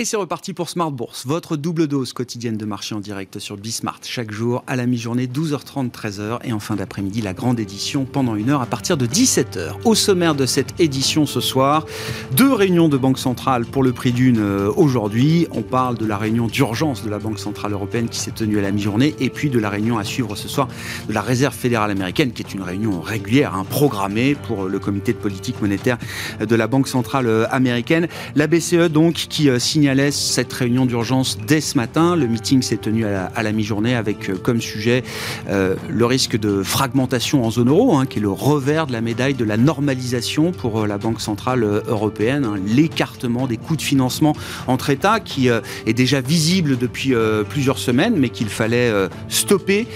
Et c'est reparti pour Smart Bourse, votre double dose quotidienne de marché en direct sur Bismart. Chaque jour, à la mi-journée, 12h30, 13h. Et en fin d'après-midi, la grande édition pendant une heure à partir de 17h. Au sommaire de cette édition ce soir, deux réunions de Banque Centrale pour le prix d'une euh, aujourd'hui. On parle de la réunion d'urgence de la Banque Centrale Européenne qui s'est tenue à la mi-journée. Et puis de la réunion à suivre ce soir de la Réserve fédérale américaine, qui est une réunion régulière, hein, programmée pour le comité de politique monétaire de la Banque Centrale euh, américaine. La BCE, donc, qui euh, signe laisse cette réunion d'urgence dès ce matin. Le meeting s'est tenu à la, mi-journée avec euh, comme sujet euh, le risque de fragmentation en zone euro, hein, qui est le revers de la médaille de la normalisation pour euh, la Banque centrale européenne, hein, l'écartement des coûts de financement entre États qui est déjà visible depuis plusieurs semaines, mais qu'il fallait stopper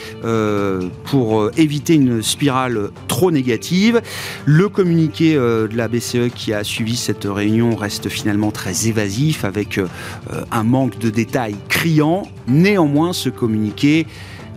pour éviter une spirale trop négative. Le communiqué de la BCE qui a suivi cette réunion reste finalement très évasif avec un manque de détails criant. Néanmoins, ce communiqué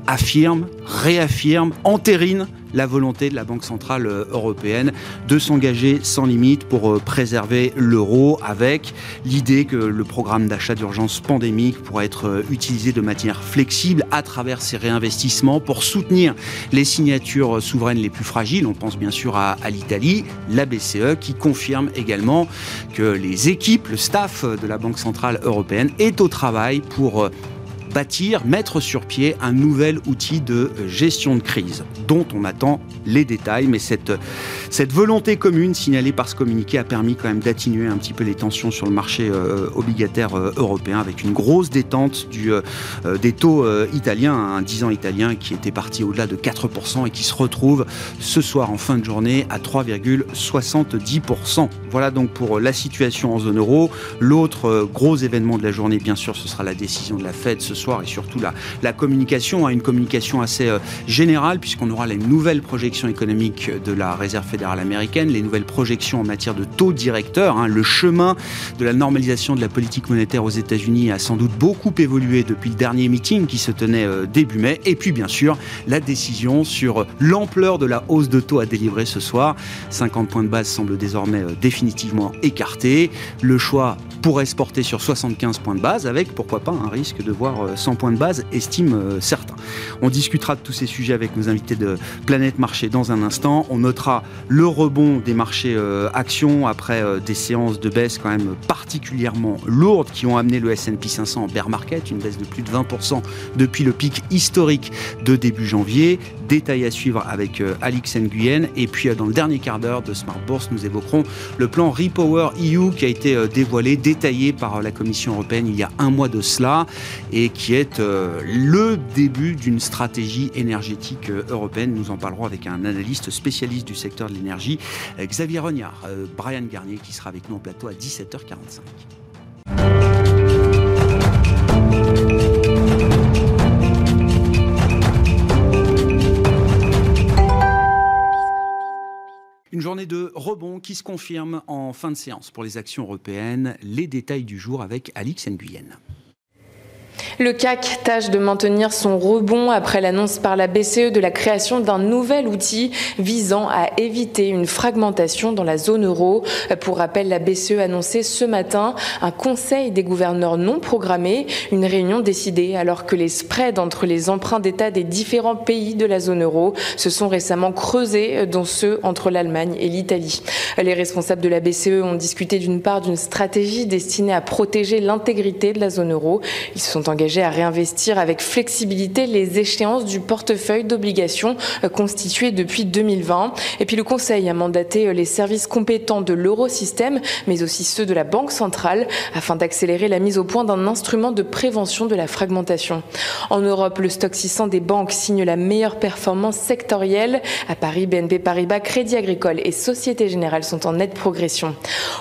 affirme, réaffirme, entérine la volonté de la Banque Centrale euh, Européenne de s'engager sans limite pour euh, préserver l'euro avec l'idée que le programme d'achat d'urgence pandémique pourra être utilisé de manière flexible à travers ces réinvestissements pour soutenir les signatures souveraines les plus fragiles. On pense bien sûr à, à l'Italie, la BCE qui confirme également que les équipes, le staff de la Banque Centrale Européenne est au travail pour bâtir, mettre sur pied un nouvel outil de gestion de crise dont on attend les détails. Mais cette, cette volonté commune signalée par ce communiqué a permis quand même d'atténuer un petit peu les tensions sur le marché euh, obligataire euh, européen avec une grosse détente euh, des taux italiens, un 10 ans italien qui était parti au-delà de 4% et qui se retrouve ce soir en fin de journée à 3,70%. Voilà donc pour la situation en zone euro. L'autre gros événement de la journée, bien sûr, ce sera la décision de la Fed ce soir et surtout la, communication, hein, une communication assez générale puisqu'on aura les nouvelles projections économiques de la Réserve fédérale américaine, les nouvelles projections en matière de taux directeur. Hein, le chemin de la normalisation de la politique monétaire aux États-Unis a sans doute beaucoup évolué depuis le dernier meeting qui se tenait euh, début mai. Et puis bien sûr la décision sur l'ampleur de la hausse de taux à délivrer ce soir. 50 points de base semblent désormais euh, définitivement écartés. Le choix pourrait se porter sur 75 points de base avec pourquoi pas un risque de voir 100 points de base, estime euh, certains. On discutera de tous ces sujets avec nos invités de Planète Marché dans un instant. On notera le rebond des marchés euh, actions après euh, des séances de baisse quand même particulièrement lourdes qui ont amené le S&P 500 en bear market, une baisse de plus de 20% depuis le pic historique de début janvier. Détail à suivre avec Alix Nguyen. Et puis dans le dernier quart d'heure de Smart Bourse, nous évoquerons le plan Repower EU qui a été dévoilé, détaillé par la Commission européenne il y a un mois de cela et qui est euh, le début d'une stratégie énergétique euh, européenne. Nous en parlerons avec un analyste spécialiste du secteur de euh, Xavier Rognard, Brian Garnier, qui sera avec nous en plateau à 17h45. Une journée de rebond qui se confirme en fin de séance pour les actions européennes. Les détails du jour avec Alix Nguyen. Le CAC tâche de maintenir son rebond après l'annonce par la BCE de la création d'un nouvel outil visant à éviter une fragmentation dans la zone euro. Pour rappel, la BCE a annoncé ce matin un conseil des gouverneurs non programmé, une réunion décidée alors que les spreads entre les emprunts d'État des différents pays de la zone euro se sont récemment creusés, dont ceux entre l'Allemagne et l'Italie. Les responsables de la BCE ont discuté d'une part d'une stratégie destinée à protéger l'intégrité de la zone euro. Ils se sont à réinvestir avec flexibilité les échéances du portefeuille d'obligations euh, constitué depuis 2020. Et puis le Conseil a mandaté euh, les services compétents de l'eurosystème, mais aussi ceux de la Banque centrale, afin d'accélérer la mise au point d'un instrument de prévention de la fragmentation. En Europe, le stock 600 des banques signe la meilleure performance sectorielle. À Paris, BNP Paribas, Crédit Agricole et Société Générale sont en nette progression.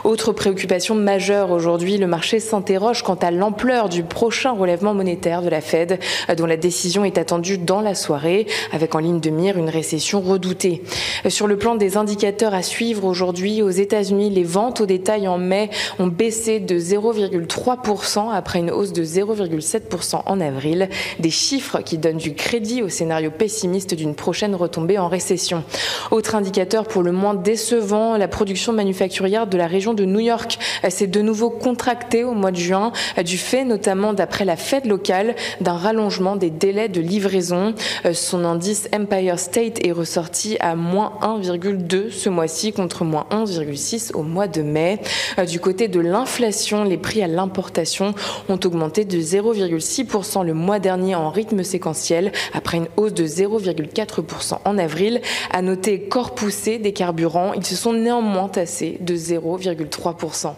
Autre préoccupation majeure aujourd'hui, le marché s'interroge quant à l'ampleur du prochain relèvement monétaire de la Fed, dont la décision est attendue dans la soirée, avec en ligne de mire une récession redoutée. Sur le plan des indicateurs à suivre aujourd'hui, aux États-Unis, les ventes au détail en mai ont baissé de 0,3% après une hausse de 0,7% en avril. Des chiffres qui donnent du crédit au scénario pessimiste d'une prochaine retombée en récession. Autre indicateur pour le moins décevant, la production manufacturière de la région de New York s'est de nouveau contractée au mois de juin, du fait notamment, d'après la Fed locale, d'un rallongement des délais de livraison. Son indice Empire State est ressorti à moins 1,2 ce mois-ci contre moins 11,6 au mois de mai. Du côté de l'inflation, les prix à l'importation ont augmenté de 0,6% le mois dernier en rythme séquentiel après une hausse de 0,4% en avril. À noter corps poussé des carburants, ils se sont néanmoins tassés de 0,3%.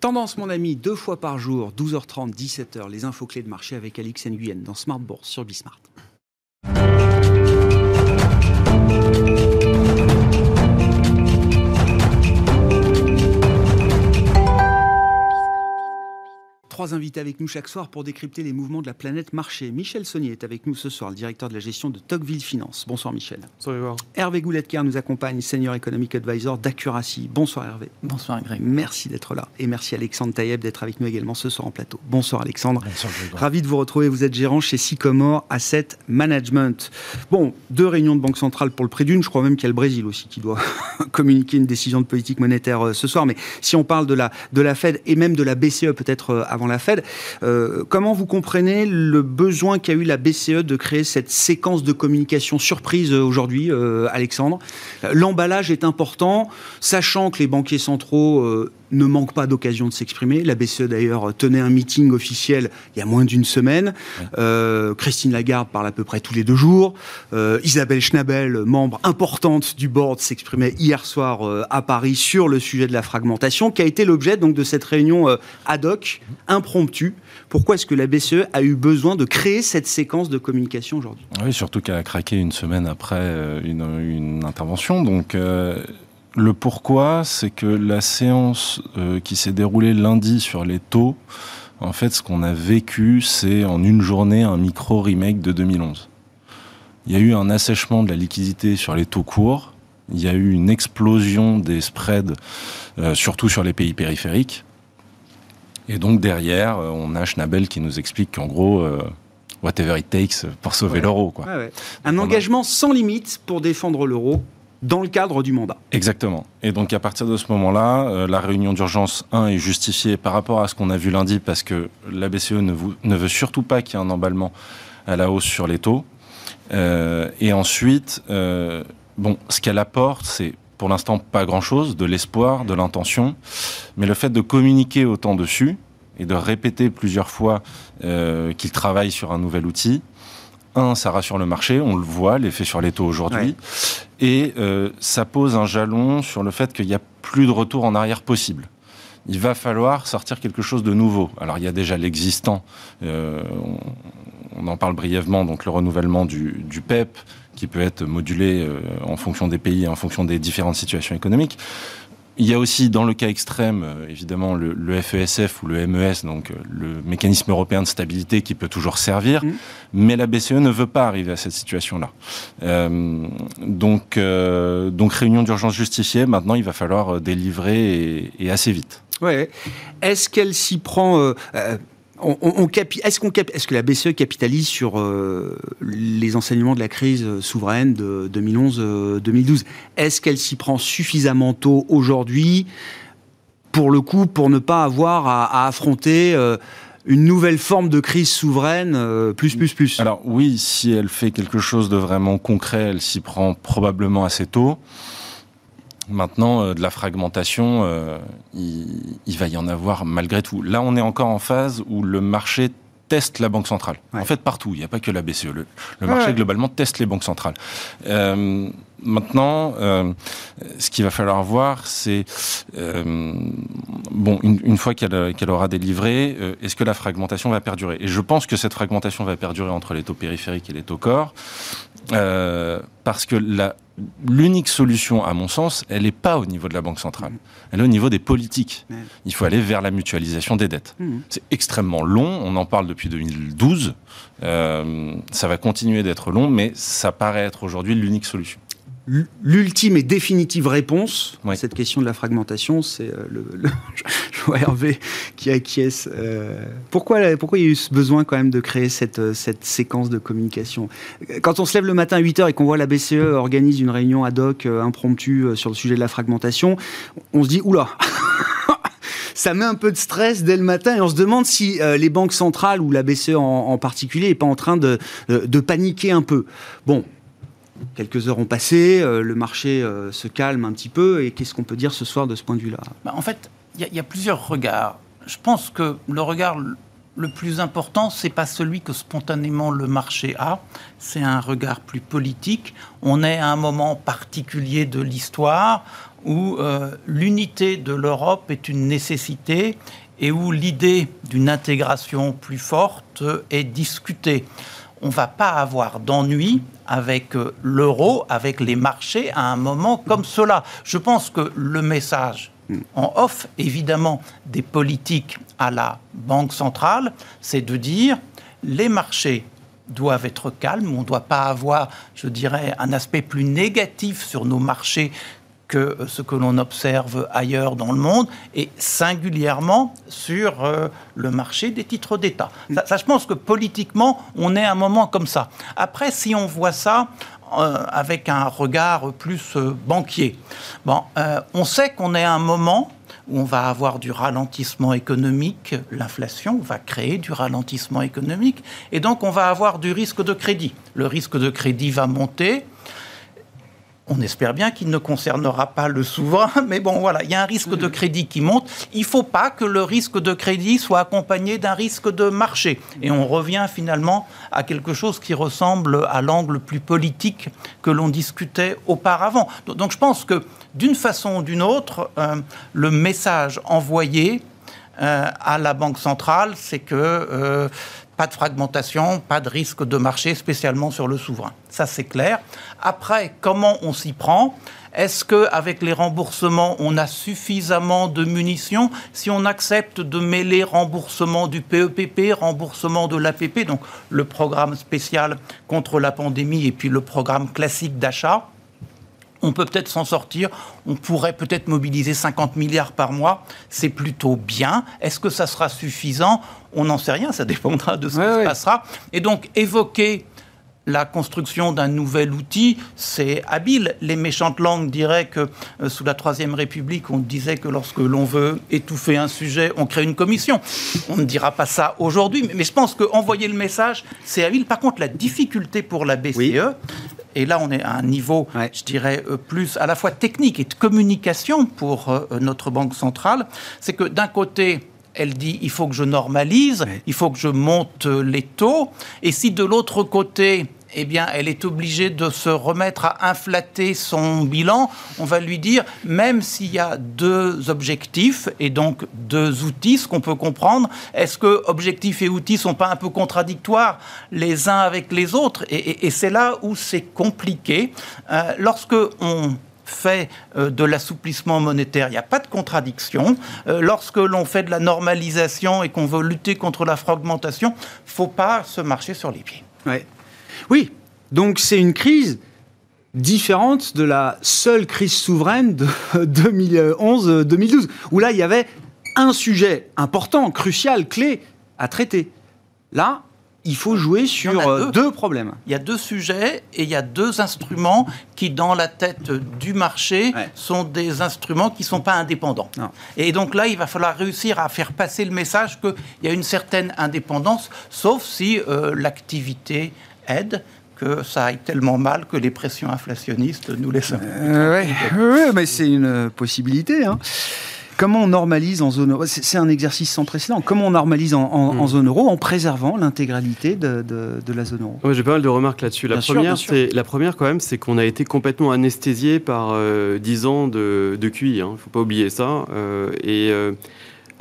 Tendance, mon ami, deux fois par jour, 12h30, 17h, les infos clés de marché avec Alix Nguyen dans Smart Bourse sur Bismart. Trois invités avec nous chaque soir pour décrypter les mouvements de la planète marché. Michel Saunier est avec nous ce soir, le directeur de la gestion de Tocqueville Finance. Bonsoir Michel. Bonsoir. Hervé Gouletker nous accompagne, senior economic advisor d'Accuracy. Bonsoir Hervé. Bonsoir Greg. Merci d'être là. Et merci Alexandre Taïeb d'être avec nous également ce soir en plateau. Bonsoir Alexandre. Bonsoir Ravi de vous retrouver. Vous êtes gérant chez Sycomore Asset Management. Bon, deux réunions de Banque Centrale pour le prix d'une. Je crois même qu'il y a le Brésil aussi qui doit communiquer une décision de politique monétaire euh, ce soir. Mais si on parle de la, de la Fed et même de la BCE peut-être euh, avant la Fed, euh, comment vous comprenez le besoin qu'a eu la BCE de créer cette séquence de communication surprise euh, aujourd'hui, euh, Alexandre? L'emballage est important, sachant que les banquiers centraux ne manquent pas d'occasion de s'exprimer. La BCE d'ailleurs tenait un meeting officiel il y a moins d'une semaine. Christine Lagarde parle à peu près tous les deux jours. Isabelle Schnabel, membre importante du board, s'exprimait hier soir à Paris sur le sujet de la fragmentation, qui a été l'objet donc de cette réunion ad hoc, impromptue, pourquoi est-ce que la BCE a eu besoin de créer cette séquence de communication aujourd'hui? Oui, surtout qu'elle a craqué une semaine après euh, une, intervention. Donc, euh, le pourquoi, c'est que la séance euh, qui s'est déroulée lundi sur les taux, en fait, ce qu'on a vécu, c'est en une journée un micro-remake de 2011. Il y a eu un assèchement de la liquidité sur les taux courts. Il y a eu une explosion des spreads, surtout sur les pays périphériques. Et donc derrière, euh, on a Schnabel qui nous explique qu'en gros, euh, whatever it takes pour sauver l'euro. Quoi. Un engagement sans limite pour défendre l'euro dans le cadre du mandat. Exactement. Et donc à partir de ce moment-là, euh, la réunion d'urgence 1 est justifiée par rapport à ce qu'on a vu lundi parce que la BCE ne, veut surtout pas qu'il y ait un emballement à la hausse sur les taux. et ensuite, bon, ce qu'elle apporte, c'est pour l'instant pas grand-chose, de l'espoir, de l'intention, mais le fait de communiquer autant dessus et de répéter plusieurs fois euh, qu'il travaille sur un nouvel outil, un, ça rassure le marché, on le voit, l'effet sur les taux aujourd'hui, et euh, ça pose un jalon sur le fait qu'il n'y a plus de retour en arrière possible il va falloir sortir quelque chose de nouveau. Alors il y a déjà l'existant, euh, on, en parle brièvement, donc le renouvellement du, du PEP, qui peut être modulé euh, en fonction des pays, en fonction des différentes situations économiques. Il y a aussi, dans le cas extrême, euh, évidemment, le, FESF ou le MES, donc euh, le mécanisme européen de stabilité qui peut toujours servir, mmh. mais la BCE ne veut pas arriver à cette situation-là. donc, donc, réunion d'urgence justifiée, maintenant, il va falloir délivrer et, assez vite. Ouais. Est-ce qu'elle s'y prend est-ce, que la BCE capitalise sur euh, les enseignements de la crise souveraine de 2011-2012 Est-ce qu'elle s'y prend suffisamment tôt aujourd'hui, pour le coup, pour ne pas avoir à, affronter euh, une nouvelle forme de crise souveraine euh, plus, plus, plus? Alors oui, si elle fait quelque chose de vraiment concret, elle s'y prend probablement assez tôt. Maintenant, euh, de la fragmentation, euh, il, va y en avoir malgré tout. Là, on est encore en phase où le marché teste la Banque centrale. En fait, partout. Il n'y a pas que la BCE. Le, marché, globalement, teste les banques centrales. Euh, Maintenant, euh, ce qu'il va falloir voir, c'est euh, bon, une, fois qu'elle aura délivré, euh, est-ce que la fragmentation va perdurer? Et je pense que cette fragmentation va perdurer entre les taux périphériques et les taux corps, parce que l'unique solution, à mon sens, elle n'est pas au niveau de la Banque centrale. Elle est au niveau des politiques. Il faut aller vers la mutualisation des dettes. Mmh. C'est extrêmement long. On en parle depuis 2012. ça va continuer d'être long, mais ça paraît être aujourd'hui l'unique solution l'ultime et définitive réponse à cette question de la fragmentation, c'est euh, le, je vois Hervé qui acquiesce. Euh, pourquoi, pourquoi il y a eu ce besoin quand même de créer cette, euh, cette séquence de communication? Quand on se lève le matin à 8h et qu'on voit la BCE organise une réunion ad hoc impromptue sur le sujet de la fragmentation, on se dit, oula ça met un peu de stress dès le matin et on se demande si les banques centrales ou la BCE en, particulier n'est pas en train de, de, paniquer un peu. Bon, Quelques heures ont passé, euh, le marché euh, se calme un petit peu, et qu'est-ce qu'on peut dire ce soir de ce point de vue-là? Bah, En fait, il y, a plusieurs regards. Je pense que le regard le plus important, c'est pas celui que spontanément le marché a, c'est un regard plus politique. On est à un moment particulier de l'histoire où euh, l'unité de l'Europe est une nécessité et où l'idée d'une intégration plus forte est discutée on ne va pas avoir d'ennui avec euh, l'euro, avec les marchés à un moment comme cela. Je pense que le message en off, évidemment, des politiques à la Banque centrale, c'est de dire les marchés doivent être calmes, on ne doit pas avoir, je dirais, un aspect plus négatif sur nos marchés que ce que l'on observe ailleurs dans le monde, et singulièrement sur euh, le marché des titres d'État. Ça, je pense que politiquement, on est à un moment comme ça. Après, si on voit ça euh, avec un regard plus euh, banquier, bon, on sait qu'on est à un moment où on va avoir du ralentissement économique, l'inflation va créer du ralentissement économique, et donc on va avoir du risque de crédit. Le risque de crédit va monter, on espère bien qu'il ne concernera pas le souverain, mais bon, voilà, il y a un risque de crédit qui monte. Il ne faut pas que le risque de crédit soit accompagné d'un risque de marché. Et on revient finalement à quelque chose qui ressemble à l'angle plus politique que l'on discutait auparavant. Donc je pense que d'une façon ou d'une autre, euh, le message envoyé euh, à la Banque centrale, c'est que euh, pas de fragmentation, pas de risque de marché, spécialement sur le souverain. Ça, c'est clair. Après, comment on s'y prend? Est-ce qu'avec les remboursements, on a suffisamment de munitions? Si on accepte de mêler remboursement du PEPP, remboursement de l'APP, donc le programme spécial contre la pandémie et puis le programme classique d'achat, on peut peut-être s'en sortir, on pourrait peut-être mobiliser 50 milliards par mois, c'est plutôt bien. Est-ce que ça sera suffisant? On n'en sait rien, ça dépendra de ce qui se passera. Et donc évoquer la construction d'un nouvel outil, c'est habile. Les méchantes langues diraient que euh, sous la Troisième République, on disait que lorsque l'on veut étouffer un sujet, on crée une commission. On ne dira pas ça aujourd'hui, mais je pense qu'envoyer le message, c'est habile. Par contre, la difficulté pour la BCE, et là on est à un niveau, je dirais, euh, plus à la fois technique et de communication pour euh, notre Banque centrale, c'est que d'un côté, elle dit il faut que je normalise, il faut que je monte les taux, et si de l'autre côté, eh bien, elle est obligée de se remettre à inflater son bilan. On va lui dire, même s'il y a deux objectifs et donc deux outils, ce qu'on peut comprendre, est-ce que objectifs et outils sont pas un peu contradictoires les uns avec les autres? Et, c'est là où c'est compliqué. Euh, lorsque on fait euh, de l'assouplissement monétaire, il n'y a pas de contradiction. Euh, lorsque l'on fait de la normalisation et qu'on veut lutter contre la fragmentation, faut pas se marcher sur les pieds. Oui, donc c'est une crise différente de la seule crise souveraine de 2011-2012, où là, il y avait un sujet important, crucial, clé à traiter. Là, il faut jouer sur euh, deux. problèmes. Il y a deux sujets et il y a deux instruments qui, dans la tête du marché, sont des instruments qui ne sont pas indépendants. Et donc là, il va falloir réussir à faire passer le message qu'il y a une certaine indépendance, sauf si euh, l'activité aide que ça aille tellement mal que les pressions inflationnistes nous laissent. Euh, oui, mais c'est une possibilité. Hein. Comment on normalise en zone euro? C'est un exercice sans précédent. Comment on normalise en, hmm. zone euro en préservant l'intégralité de, la zone euro? J'ai pas mal de remarques là-dessus. La, première, la première, quand même, c'est qu'on a été complètement anesthésié par 10 ans de, de QI. Il hein. ne faut pas oublier ça. et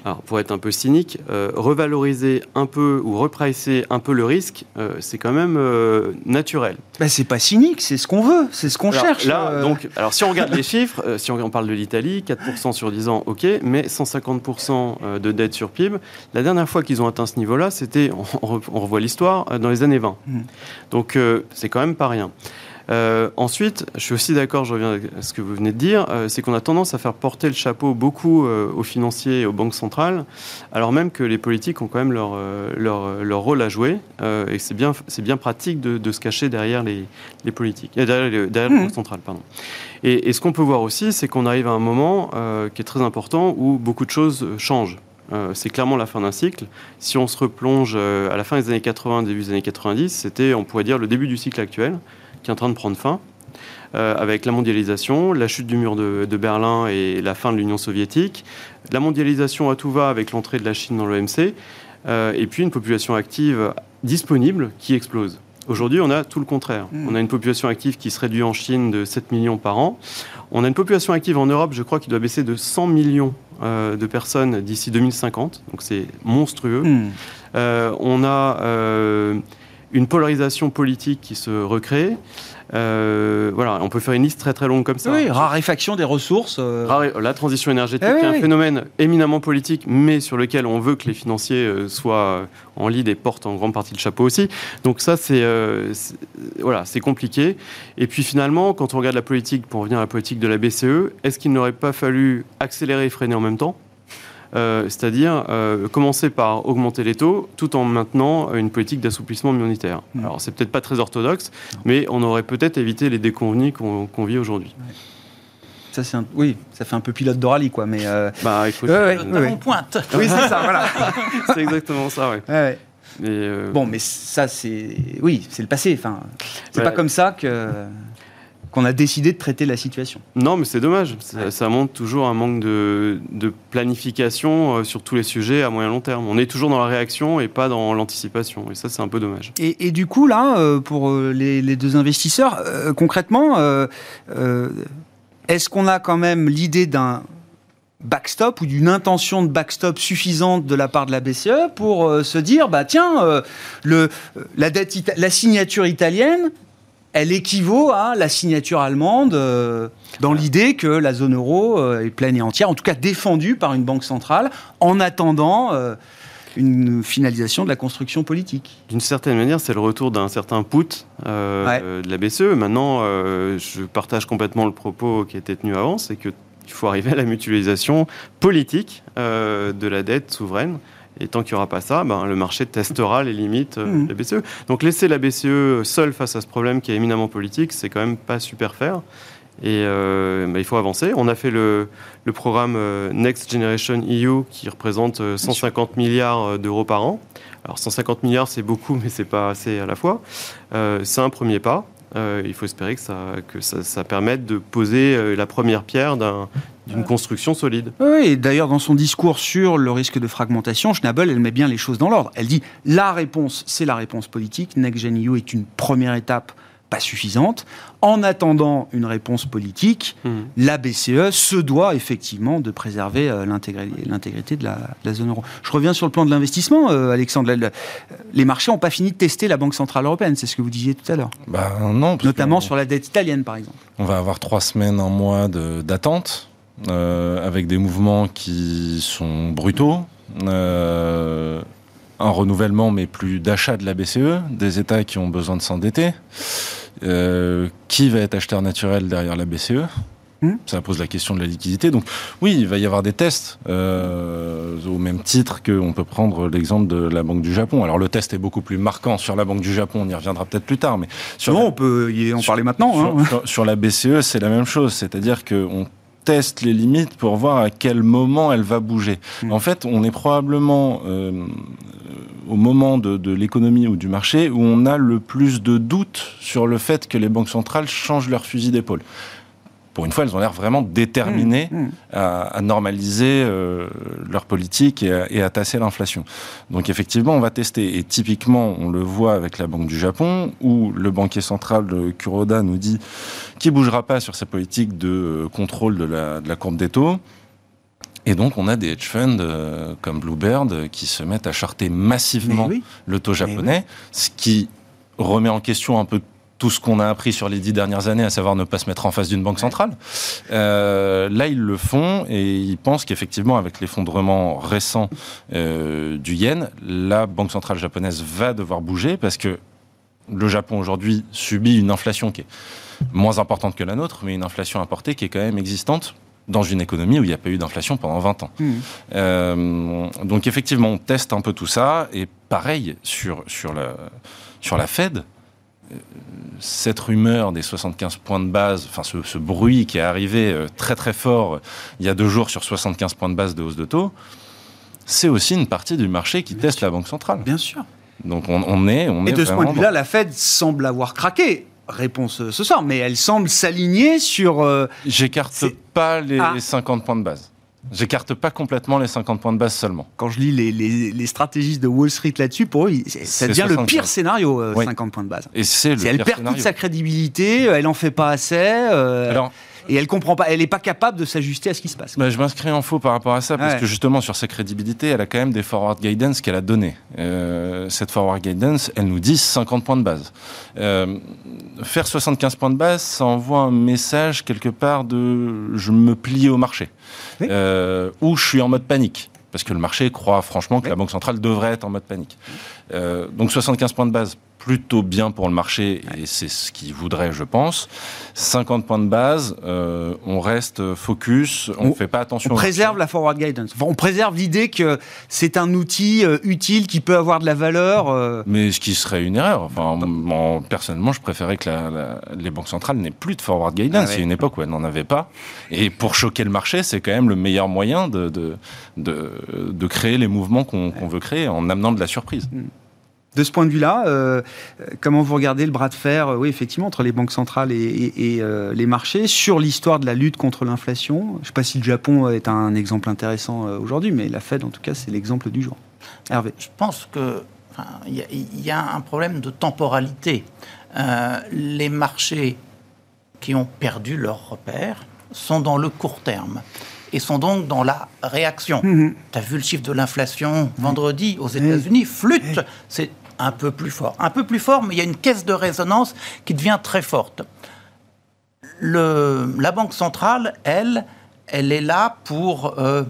alors pour être un peu cynique, euh, revaloriser un peu ou repricer un peu le risque, euh, c'est quand même euh, naturel. Ben, c'est pas cynique, c'est ce qu'on veut, c'est ce qu'on cherche. Là, donc, alors si on regarde les chiffres, si on, parle de l'Italie, 4% sur 10 ans, ok, mais 150% de dette sur PIB. La dernière fois qu'ils ont atteint ce niveau-là, c'était, on, revoit l'histoire, dans les années 20. Mmh. Donc c'est quand même pas rien. Euh, ensuite, je suis aussi d'accord, je reviens à ce que vous venez de dire, euh, c'est qu'on a tendance à faire porter le chapeau beaucoup euh, aux financiers et aux banques centrales, alors même que les politiques ont quand même leur, leur, leur rôle à jouer, et c'est bien, bien pratique de, de, se cacher derrière les, les politiques, derrière, les, derrière les mmh. banques centrales. Pardon. Et, et ce qu'on peut voir aussi, c'est qu'on arrive à un moment qui est très important où beaucoup de choses changent. c'est clairement la fin d'un cycle. Si on se replonge à la fin des années 80, début des années 90, c'était, on pourrait dire, le début du cycle actuel qui est en train de prendre fin. Euh, avec la mondialisation, la chute du mur de, Berlin et la fin de l'Union soviétique, la mondialisation à tout va avec l'entrée de la Chine dans l'OMC, euh, et puis une population active disponible qui explose. Aujourd'hui, on a tout le contraire. Hmm. On a une population active qui se réduit en Chine de 7 millions par an. On a une population active en Europe, je crois, qui doit baisser de 100 millions euh, de personnes d'ici 2050. Donc c'est monstrueux. Hmm. on a une polarisation politique qui se recrée. Euh, voilà, on peut faire une liste très très longue comme ça. Oui, raréfaction des ressources. Euh. La transition énergétique eh est un phénomène éminemment politique, mais sur lequel on veut que les financiers euh, soient en lead et portent en grande partie le chapeau aussi. Donc ça, c'est voilà, c'est compliqué. Et puis finalement, quand on regarde la politique, pour revenir à la politique de la BCE, est-ce qu'il n'aurait pas fallu accélérer et freiner en même temps? C'est-à-dire euh, commencer par augmenter les taux tout en maintenant une politique d'assouplissement monétaire. Alors, mmh. Alors c'est peut-être pas très orthodoxe, mais on aurait peut-être évité les déconvenus qu'on vit aujourd'hui. Ça, c'est oui, ça fait un peu pilote d'Orali, quoi. Mais euh... bah, écoute, pointe. Oui, c'est ça. Voilà. c'est exactement ça. Ouais. Euh, Bon, mais ça, c'est oui, c'est le passé. Enfin, c'est pas comme ça que qu'on a décidé de traiter la situation. Non, mais c'est dommage. Ça, montre toujours un manque de, planification euh, sur tous les sujets à moyen long terme. On est toujours dans la réaction et pas dans l'anticipation. Et ça, c'est un peu dommage. Et, du coup, là, euh, pour euh, les, deux investisseurs, concrètement, est-ce qu'on a quand même l'idée d'un backstop ou d'une intention de backstop suffisante de la part de la BCE pour se dire bah tiens le la dette la signature italienne elle équivaut à la signature allemande euh, dans l'idée que la zone euro euh, est pleine et entière, en tout cas défendue par une banque centrale, en attendant euh, une finalisation de la construction politique. D'une certaine manière, c'est le retour d'un certain put de la BCE. Maintenant, je partage complètement le propos qui était tenu avant, c'est qu'il faut arriver à la mutualisation politique de la dette souveraine. Et tant qu'il n'y aura pas ça, ben, le marché testera les limites euh, mmh. de la BCE. Donc laisser la BCE seule face à ce problème qui est éminemment politique, c'est quand même pas super faire. Et euh, ben, il faut avancer. On a fait le, le programme euh, Next Generation EU qui représente 150 milliards d'euros par an. Alors 150 milliards, c'est beaucoup, mais c'est pas assez à la fois. c'est un premier pas. Il faut espérer que ça, que ça, ça permette de poser la première pierre d'un d'une construction solide. Oui, d'ailleurs, dans son discours sur le risque de fragmentation, Schnabel, elle met bien les choses dans l'ordre. Elle dit la réponse, c'est la réponse politique. Next Gen EU est une première étape pas suffisante. En attendant une réponse politique, mmh. la BCE se doit effectivement de préserver euh, l'intégrité de, la, zone euro. Je reviens sur le plan de l'investissement, euh, Alexandre. les marchés n'ont pas fini de tester la Banque Centrale Européenne, c'est ce que vous disiez tout à l'heure. Bah, non. Notamment sur la dette italienne, par exemple. On va avoir trois semaines, un mois d'attente. Euh, avec des mouvements qui sont brutaux, euh, un renouvellement mais plus d'achat de la BCE, des États qui ont besoin de s'endetter, euh, qui va être acheteur naturel derrière la BCE hmm? ça pose la question de la liquidité. Donc oui, il va y avoir des tests, au même titre qu'on peut prendre l'exemple de la Banque du Japon. Alors le test est beaucoup plus marquant sur la Banque du Japon, on y reviendra peut-être plus tard. Mais sur non, on peut y en parler maintenant. Hein. Sur, sur, la BCE, c'est la même chose. C'est-à-dire qu'on teste les limites pour voir à quel moment elle va bouger. Hmm. En fait, on est probablement euh, au moment de, l'économie ou du marché où on a le plus de doutes sur le fait que les banques centrales changent leur fusil d'épaule pour une fois, elles ont l'air vraiment déterminées Mmh, mmh. à, à normaliser euh, leur politique et à, et à tasser l'inflation. Donc effectivement, on va tester. Et typiquement, on le voit avec la Banque du Japon, où le banquier central de Kuroda nous dit qu'il bougera pas sur sa politique de euh, contrôle de la, de la courbe des taux. Et donc, on a des hedge funds euh, comme Bluebird qui se mettent à charter massivement oui. le taux japonais, ce qui remet en question un peu tout ce qu'on a appris sur les dix dernières années, à savoir ne pas se mettre en face d'une banque centrale. Euh, là, ils le font et ils pensent qu'effectivement, avec l'effondrement récent euh, du yen, la banque centrale japonaise va devoir bouger parce que le Japon aujourd'hui subit une inflation qui est moins importante que la nôtre, mais une inflation importée qui est quand même existante dans une économie où il n'y a pas eu d'inflation pendant 20 ans. Mmh. Euh, donc effectivement, on teste un peu tout ça. Et pareil, sur, sur, la, sur la Fed, cette rumeur des 75 points de base, enfin ce, ce bruit qui est arrivé euh, très très fort euh, il y a deux jours sur 75 points de base de hausse de taux, c'est aussi une partie du marché qui teste la Banque centrale. Bien sûr. Donc on, on est, on Et est de ce point de vue-là, la Fed semble avoir craqué. Réponse euh, ce soir, mais elle semble s'aligner sur. euh, J'écarte pas les Ah. 50 points de base. J'écarte pas complètement les 50 points de base seulement. quand je lis les, les- les stratégistes de Wall Street là-dessus, pour eux, ça devient le 75. pire scénario, euh, Oui. 50 points de base. Et c'est le Elle pire perd scénario. toute sa crédibilité, elle en fait pas assez, euh, Alors, et elle comprend pas, elle est pas capable de s'ajuster à ce qui se passe. Bah, je m'inscris en faux par rapport à ça, parce Ouais. que justement, sur sa crédibilité, elle a quand même des forward guidance qu'elle a donné. Euh, cette forward guidance, elle nous dit 50 points de base. Euh, faire 75 points de base, ça envoie un message quelque part de je me plie au marché. Oui. Euh, ou je suis en mode panique. Parce que le marché croit franchement que Oui. la Banque centrale devrait être en mode panique. Euh, donc 75 points de base, plutôt bien pour le marché, et c'est ce qu'il voudrait, je pense. 50 points de base, euh, on reste focus, on ne fait pas attention On préserve la forward guidance. Enfin, on préserve l'idée que c'est un outil euh, utile qui peut avoir de la valeur. euh, Mais ce qui serait une erreur. Enfin, moi, personnellement, je préférais que la- la- les banques centrales n'aient plus de forward guidance. Ah ouais. Il y a une époque où elles n'en avaient pas. Et pour choquer le marché, c'est quand même le meilleur moyen de, de, de, de créer les mouvements qu'on qu'on veut créer en amenant de la surprise. De ce point de vue-là, euh, comment vous regardez le bras de fer, euh, oui, effectivement, entre les banques centrales et, et- et, euh, les marchés sur l'histoire de la lutte contre l'inflation? Je ne sais pas si le Japon est un exemple intéressant aujourd'hui, mais la Fed, en tout cas, c'est l'exemple du jour. Hervé. Je pense que enfin, il y, a- il y a un problème de temporalité. Les marchés qui ont perdu leur repère sont dans le court terme et sont donc dans la réaction. Mhm. Tu as vu le chiffre de l'inflation vendredi aux États-Unis? Flûte, c'est un peu plus fort. Un peu plus fort, mais il y a une caisse de résonance qui devient très forte. Le- la Banque centrale, elle, elle est là pour euh,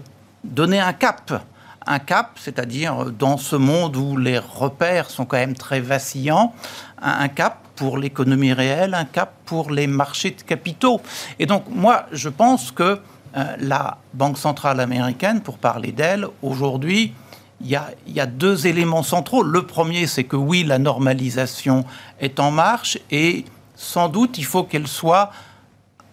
donner un cap. Un cap, c'est-à-dire euh, dans ce monde où les repères sont quand même très vacillants, un, cap pour l'économie réelle, un cap pour les marchés de capitaux. Et donc, moi, je pense que euh, la Banque centrale américaine, pour parler d'elle, aujourd'hui, il y, a, il y a deux éléments centraux. Le premier, c'est que oui, la normalisation est en marche et sans doute il faut qu'elle soit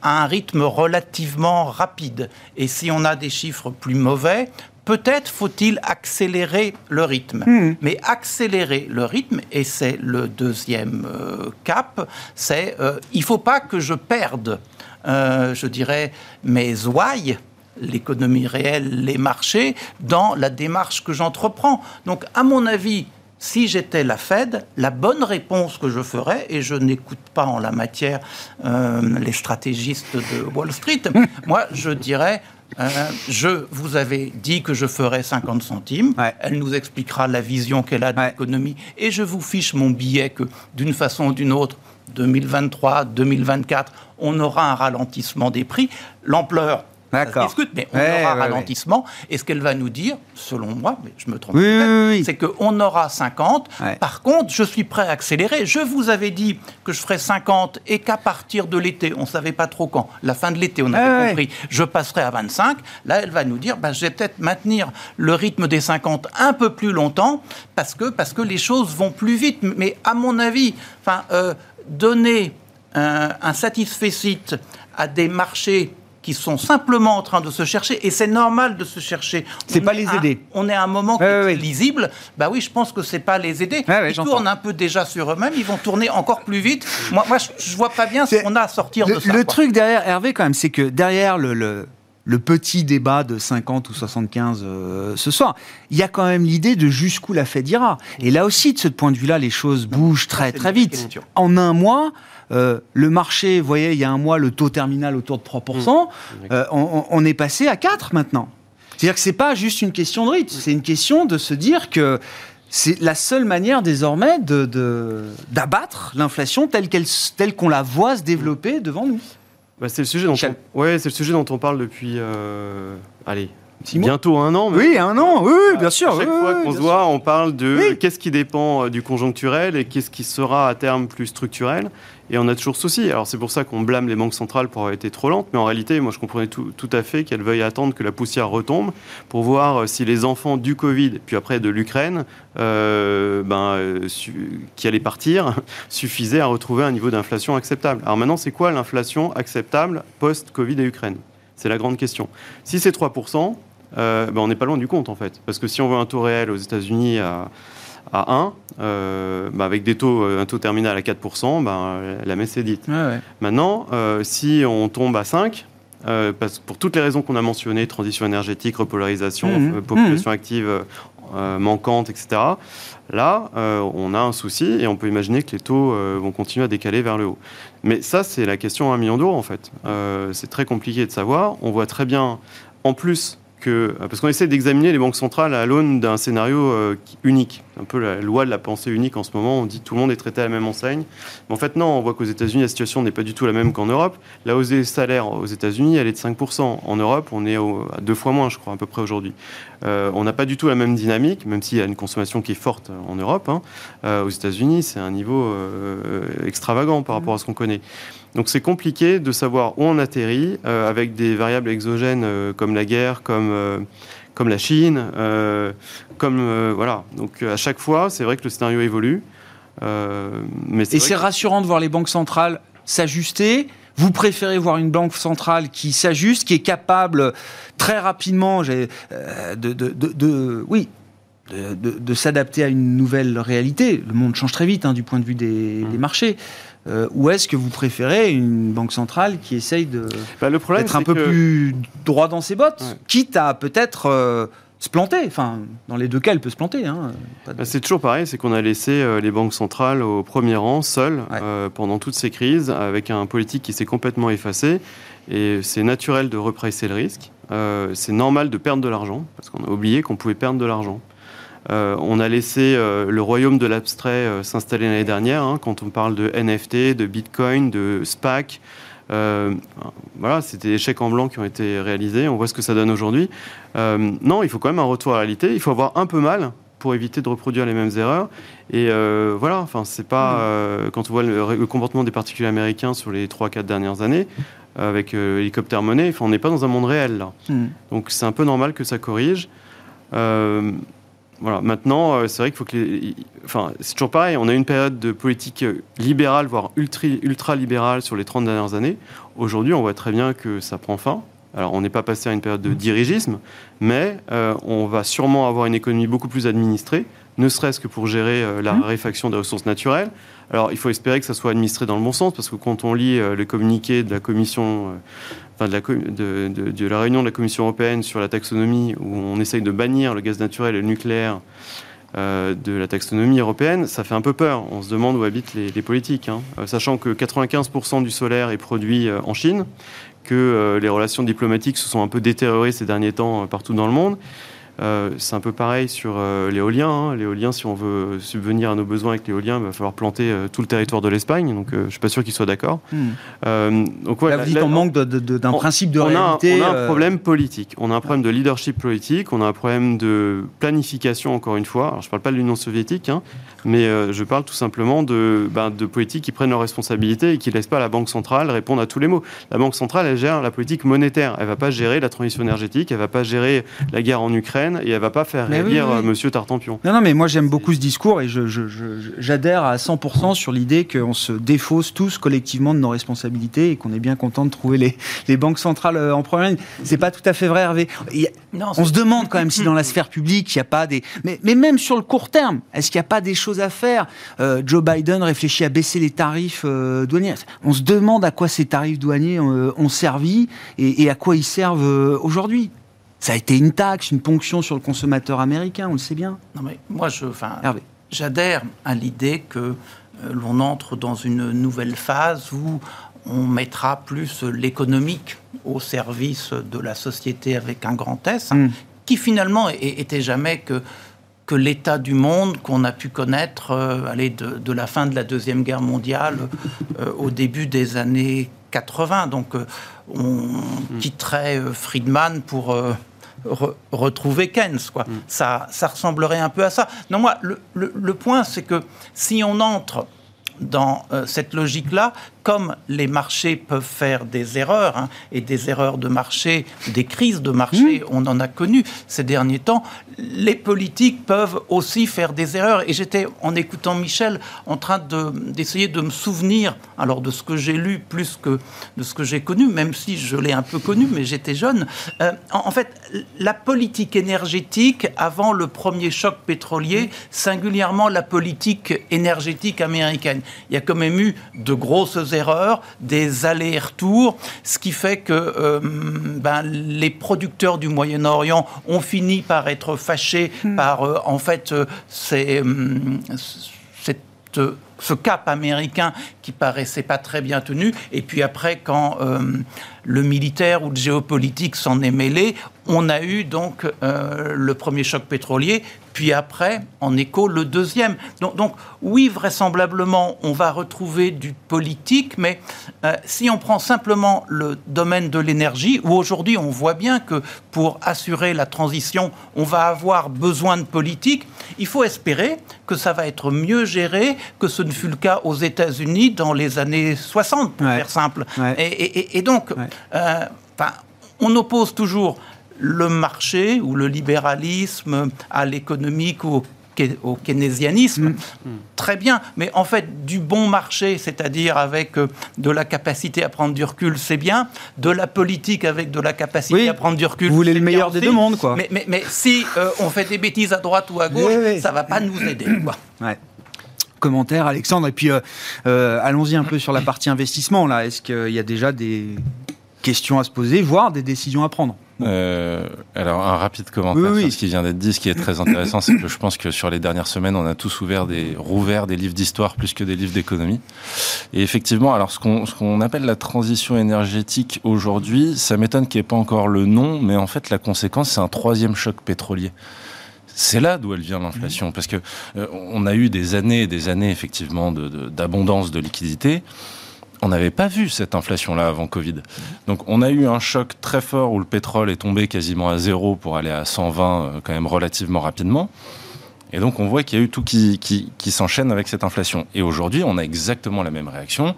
à un rythme relativement rapide. Et si on a des chiffres plus mauvais, peut-être faut-il accélérer le rythme. Mais accélérer le rythme, et c'est le deuxième euh, cap, c'est euh, il ne faut pas que je perde, euh, je dirais, mes ouailles l'économie réelle, les marchés, dans la démarche que j'entreprends. Donc, à mon avis, si j'étais la Fed, la bonne réponse que je ferais, et je n'écoute pas en la matière euh, les stratégistes de Wall Street, moi je dirais, euh, je vous avais dit que je ferais 50 centimes, Ouais. elle nous expliquera la vision qu'elle a de Ouais. l'économie, et je vous fiche mon billet que d'une façon ou d'une autre, 2023, 2024, on aura un ralentissement des prix. L'ampleur, D'accord. discute, mais on Ouais, aura un ouais, ralentissement. Et ce qu'elle va nous dire, selon moi, mais je me trompe Oui, oui, oui. c'est qu'on aura 50. Ouais. Par contre, je suis prêt à accélérer. Je vous avais dit que je ferais 50 et qu'à partir de l'été, on ne savait pas trop quand, la fin de l'été, on avait compris, je passerai à 25. Là, elle va nous dire, bah, je vais peut-être maintenir le rythme des 50 un peu plus longtemps parce que, parce que les choses vont plus vite. Mais à mon avis, enfin, euh, donner un, un satisfecit à des marchés qui sont simplement en train de se chercher, et c'est normal de se chercher. C'est On pas les à- aider. On est à un moment Ouais, qui est ouais, lisible. Bah oui, je pense que c'est pas les aider. Ouais, ils tournent un peu déjà sur eux-mêmes, ils vont tourner encore plus vite. Moi, moi je, je vois pas bien ce qu'on a à sortir Le, de ça. le quoi. truc derrière, Hervé, quand même, c'est que derrière le, le, le petit débat de 50 ou 75 euh, ce soir, il y a quand même l'idée de jusqu'où la Fed ira. Et là aussi, de ce point de vue-là, les choses bougent très très vite. En un mois, euh, le marché, vous voyez, il y a un mois, le taux terminal autour de 3%, euh, on, est passé à 4 maintenant. C'est-à-dire que c'est pas juste une question de rythme, c'est une question de se dire que c'est la seule manière désormais de- de- d'abattre l'inflation telle qu'on la voit se développer devant nous. Bah, c'est le sujet dont on... ouais, c'est le sujet dont on parle depuis euh, allez Six mois bientôt un an. mais- Oui, un an, oui, oui, bien sûr. À chaque oui, fois oui, qu'on se voit, on parle de Oui. qu'est-ce qui dépend du conjoncturel et qu'est-ce qui sera à terme plus structurel. Et on a toujours souci. Alors c'est pour ça qu'on blâme les banques centrales pour avoir été trop lentes, mais en réalité, moi je comprenais tout, à fait qu'elles veuillent attendre que la poussière retombe pour voir euh, si les enfants du Covid, puis après de l'Ukraine, euh, ben, euh, qui allaient partir, suffisaient à retrouver un niveau d'inflation acceptable. Alors maintenant, c'est quoi l'inflation acceptable post-Covid et Ukraine? C'est la grande question. Si c'est 3%, euh, ben, on n'est pas loin du compte en fait. Parce que si on veut un taux réel aux États-Unis à, à 1, euh, ben, avec des taux, euh, un taux terminal à 4%, ben, la messe est dite. Ouais. Maintenant, euh, si on tombe à 5, euh, parce, pour toutes les raisons qu'on a mentionnées, transition énergétique, repolarisation, Mhm. euh, population active manquante, etc., là, on a un souci et on peut imaginer que les taux vont continuer à décaler vers le haut. Mais ça, c'est la question à un million d'euros, en fait. C'est très compliqué de savoir. On voit très bien, en plus, parce qu'on essaie d'examiner les banques centrales à l'aune d'un scénario euh, unique. Un peu la loi de la pensée unique en ce moment. On dit tout le monde est traité à la même enseigne. Mais en fait, non, on voit qu'aux États-Unis, la situation n'est pas du tout la même qu'en Europe. La hausse des salaires aux États-Unis, elle est de 5%. En Europe, on est à deux fois moins, je crois, à peu près aujourd'hui. Euh, on n'a pas du tout la même dynamique, même s'il y a une consommation qui est forte en Europe. hein. Euh, aux États-Unis, c'est un niveau extravagant par rapport à ce qu'on connaît. Donc c'est compliqué de savoir où on atterrit euh, avec des variables exogènes euh, comme la guerre, comme, euh, comme la Chine, comme voilà. Donc à chaque fois, c'est vrai que le scénario évolue. Mais Et c'est que- rassurant de voir les banques centrales s'ajuster. Vous préférez voir une banque centrale qui s'ajuste, qui est capable très rapidement de, de- de- de- oui, de, de- de s'adapter à une nouvelle réalité. Le monde change très vite hein, du point de vue des, Mm. des marchés. Euh, ou est-ce que vous préférez une banque centrale qui essaye de, Bah, le problème, d'être un peu que- plus droit dans ses bottes, Ouais. quitte à peut-être euh, se planter Enfin, dans les deux cas, elle peut se planter. hein. De- Bah, C'est toujours pareil, c'est qu'on a laissé euh, les banques centrales au premier rang, seules, Ouais. pendant toutes ces crises, avec un politique qui s'est complètement effacé. Et c'est naturel de repricer le risque. C'est normal de perdre de l'argent, parce qu'on a oublié qu'on pouvait perdre de l'argent. Euh, on a laissé euh, le royaume de l'abstrait euh, s'installer l'année dernière, hein, quand on parle de NFT, de Bitcoin, de SPAC. Voilà, c'était des chèques en blanc qui ont été réalisés. On voit ce que ça donne aujourd'hui. Non, il faut quand même un retour à la réalité. Il faut avoir un peu mal pour éviter de reproduire les mêmes erreurs. Et euh, voilà, enfin, c'est pas euh, quand on voit le, le comportement des particuliers américains sur les 3-4 dernières années avec hélicoptère monnaie, enfin, on n'est pas dans un monde réel là. Mm. Donc c'est un peu normal que ça corrige. Voilà. Maintenant, euh, c'est vrai qu'il faut que les... Enfin, c'est toujours pareil. On a une période de politique euh, libérale, voire ultra, ultra libérale sur les 30 dernières années. Aujourd'hui, on voit très bien que ça prend fin. Alors, on n'est pas passé à une période de dirigisme, mais euh, on va sûrement avoir une économie beaucoup plus administrée, ne serait-ce que pour gérer euh, la Mmh. raréfaction des ressources naturelles. Alors, il faut espérer que ça soit administré dans le bon sens, parce que quand on lit euh, le communiqué de la Commission, euh, enfin de la, réunion de la Commission européenne sur la taxonomie, où on essaye de bannir le gaz naturel et le nucléaire euh, de la taxonomie européenne, ça fait un peu peur. On se demande où habitent les, politiques, hein. Sachant que 95% du solaire est produit en Chine, que les relations diplomatiques se sont un peu détériorées ces derniers temps partout dans le monde. Euh, c'est un peu pareil sur euh, l'éolien. hein. L'éolien, si on veut subvenir à nos besoins avec l'éolien, il va falloir planter euh, tout le territoire de l'Espagne. Donc, je suis pas sûr qu'ils soient d'accord. Mm. Euh, donc, ouais, Là, vous dites la- on manque d'un principe de on a, réalité. on a un problème politique, on a un problème de leadership politique, on a un problème de planification, encore une fois. Alors, je ne parle pas de l'Union soviétique, hein, mais euh, je parle tout simplement de, ben, de politiques qui prennent leurs responsabilités et qui ne laissent pas la Banque centrale répondre à tous les mots. La Banque centrale, elle gère la politique monétaire. Elle ne va pas gérer la transition énergétique, elle ne va pas gérer la guerre en Ukraine, et elle va pas faire Mais oui, euh, oui. Monsieur Tartampion. Non, non, mais moi j'aime beaucoup ce discours et je- je- je- j'adhère à 100% sur l'idée qu'on se défausse tous collectivement de nos responsabilités et qu'on est bien content de trouver les, les banques centrales euh, en première ligne. C'est pas tout à fait vrai, Hervé. Non, on se demande quand même si dans la sphère publique, il n'y a pas des... Mais, mais même sur le court terme, est-ce qu'il n'y a pas des choses à faire Euh, Joe Biden réfléchit à baisser les tarifs euh, douaniers. On se demande à quoi ces tarifs douaniers euh, ont servi et, et à quoi ils servent aujourd'hui. Ça a été une taxe, une ponction sur le consommateur américain, on le sait bien. Non, mais moi, je, enfin, j'adhère à l'idée que l'on entre dans une nouvelle phase où on mettra plus l'économique au service de la société avec un grand S, Mm. qui finalement était jamais que que l'état du monde qu'on a pu connaître euh, allez, de, de la fin de la Deuxième Guerre mondiale euh, au début des années 80. Donc euh, on quitterait euh, Friedman pour euh, re- retrouver Keynes. Quoi. Ça, ça ressemblerait un peu à ça. Non, moi, le, le- le point, c'est que si on entre dans euh, cette logique-là, comme les marchés peuvent faire des erreurs, hein, et des erreurs de marché, des crises de marché, on en a connu ces derniers temps, les politiques peuvent aussi faire des erreurs. Et j'étais, en écoutant Michel, en train de- d'essayer de, me souvenir, alors de ce que j'ai lu plus que de ce que j'ai connu, même si je l'ai un peu connu, mais j'étais jeune. Euh, en, en fait, la politique énergétique, avant le premier choc pétrolier, singulièrement la politique énergétique américaine, il y a quand même eu de grosses erreurs, des allers-retours, ce qui fait que euh, ben, les producteurs du Moyen-Orient ont fini par être fâchés par, euh, en fait, euh, ces, cette ce cap américain qui paraissait pas très bien tenu. Et puis après, quand euh, le militaire ou le géopolitique s'en est mêlé, on a eu donc euh, le premier choc pétrolier, puis après, en écho, le deuxième. Donc, donc, oui, vraisemblablement, on va retrouver du politique, mais euh, si on prend simplement le domaine de l'énergie, où aujourd'hui on voit bien que pour assurer la transition, on va avoir besoin de politique, il faut espérer que ça va être mieux géré que ce ne fut le cas aux États-Unis dans les années 60, pour Ouais. faire simple. Ouais. Et, et- et- et donc, Ouais. euh, on oppose toujours le marché ou le libéralisme à l'économique ou au, ke- au keynésianisme. Très bien, mais en fait, du bon marché, c'est-à-dire avec euh, de la capacité à prendre du recul, c'est bien. De la politique avec de la capacité Oui, à prendre du recul. vous voulez le meilleur des deux mondes, quoi. Mais, mais- mais si euh, on fait des bêtises à droite ou à gauche, Oui, oui. ça va pas nous aider. quoi. Ouais. Commentaire, Alexandre. Et puis, euh, euh, allons-y un peu sur la partie investissement. Là, est-ce qu'il y a déjà des questions à se poser, voire des décisions à prendre? Euh, alors, un rapide commentaire Oui, oui. sur ce qui vient d'être dit. Ce qui est très intéressant, c'est que je pense que sur les dernières semaines, on a tous ouvert des, rouvert des livres d'histoire plus que des livres d'économie. Et effectivement, alors ce qu'on, ce qu'on appelle la transition énergétique aujourd'hui, ça m'étonne qu'il n'y ait pas encore le nom, mais en fait, la conséquence, c'est un troisième choc pétrolier. C'est là d'où elle vient l'inflation, parce que euh, on a eu des années et des années effectivement de- de- d'abondance de, liquidités. On n'avait pas vu cette inflation-là avant Covid. Donc on a eu un choc très fort où le pétrole est tombé quasiment à zéro pour aller à 120 euh, quand même relativement rapidement. Et donc on voit qu'il y a eu tout qui, qui, qui s'enchaîne avec cette inflation. Et aujourd'hui, on a exactement la même réaction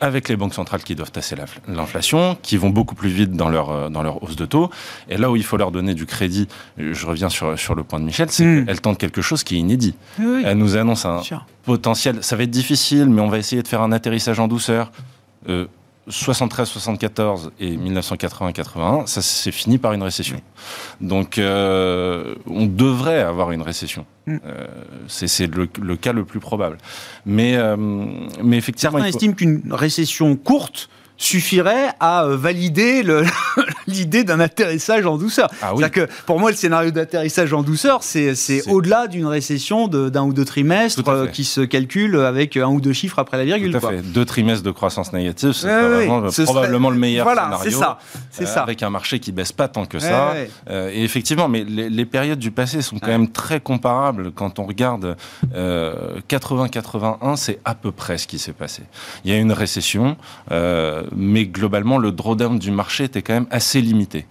avec les banques centrales qui doivent tasser l'infl- l'inflation, qui vont beaucoup plus vite dans leur, euh, dans leur hausse de taux. Et là où il faut leur donner du crédit, je reviens sur, sur le point de Michel, c'est Mm. qu'elle tente quelque chose qui est inédit. Oui, Elle nous annonce un. Potentiel. Ça va être difficile, mais on va essayer de faire un atterrissage en douceur. Euh, 73-74 et 1980-81, ça c'est fini par une récession. Donc euh, on devrait avoir une récession. Mm. Euh, c'est le, le cas le plus probable. Mais, euh, mais effectivement, Certains faut- estiment qu'une récession courte suffirait à euh, valider l'idée d'un atterrissage en douceur. Ah oui. Que pour moi, le scénario d'atterrissage en douceur, c'est au-delà d'une récession d'un ou deux trimestres euh, qui se calcule avec un ou deux chiffres après la virgule. Tout à quoi. fait. Deux trimestres de croissance négative, c'est. Ce probablement serait- le meilleur Voilà, scénario. c'est ça. Euh, ça. Avec un marché qui baisse pas tant que ça. Euh, et effectivement, mais les, les périodes du passé sont quand Ouais. même très comparables. Quand on regarde euh, 80-81, c'est à peu près ce qui s'est passé. Il y a eu une récession, euh, mais globalement, le drawdown du marché était quand même assez limité.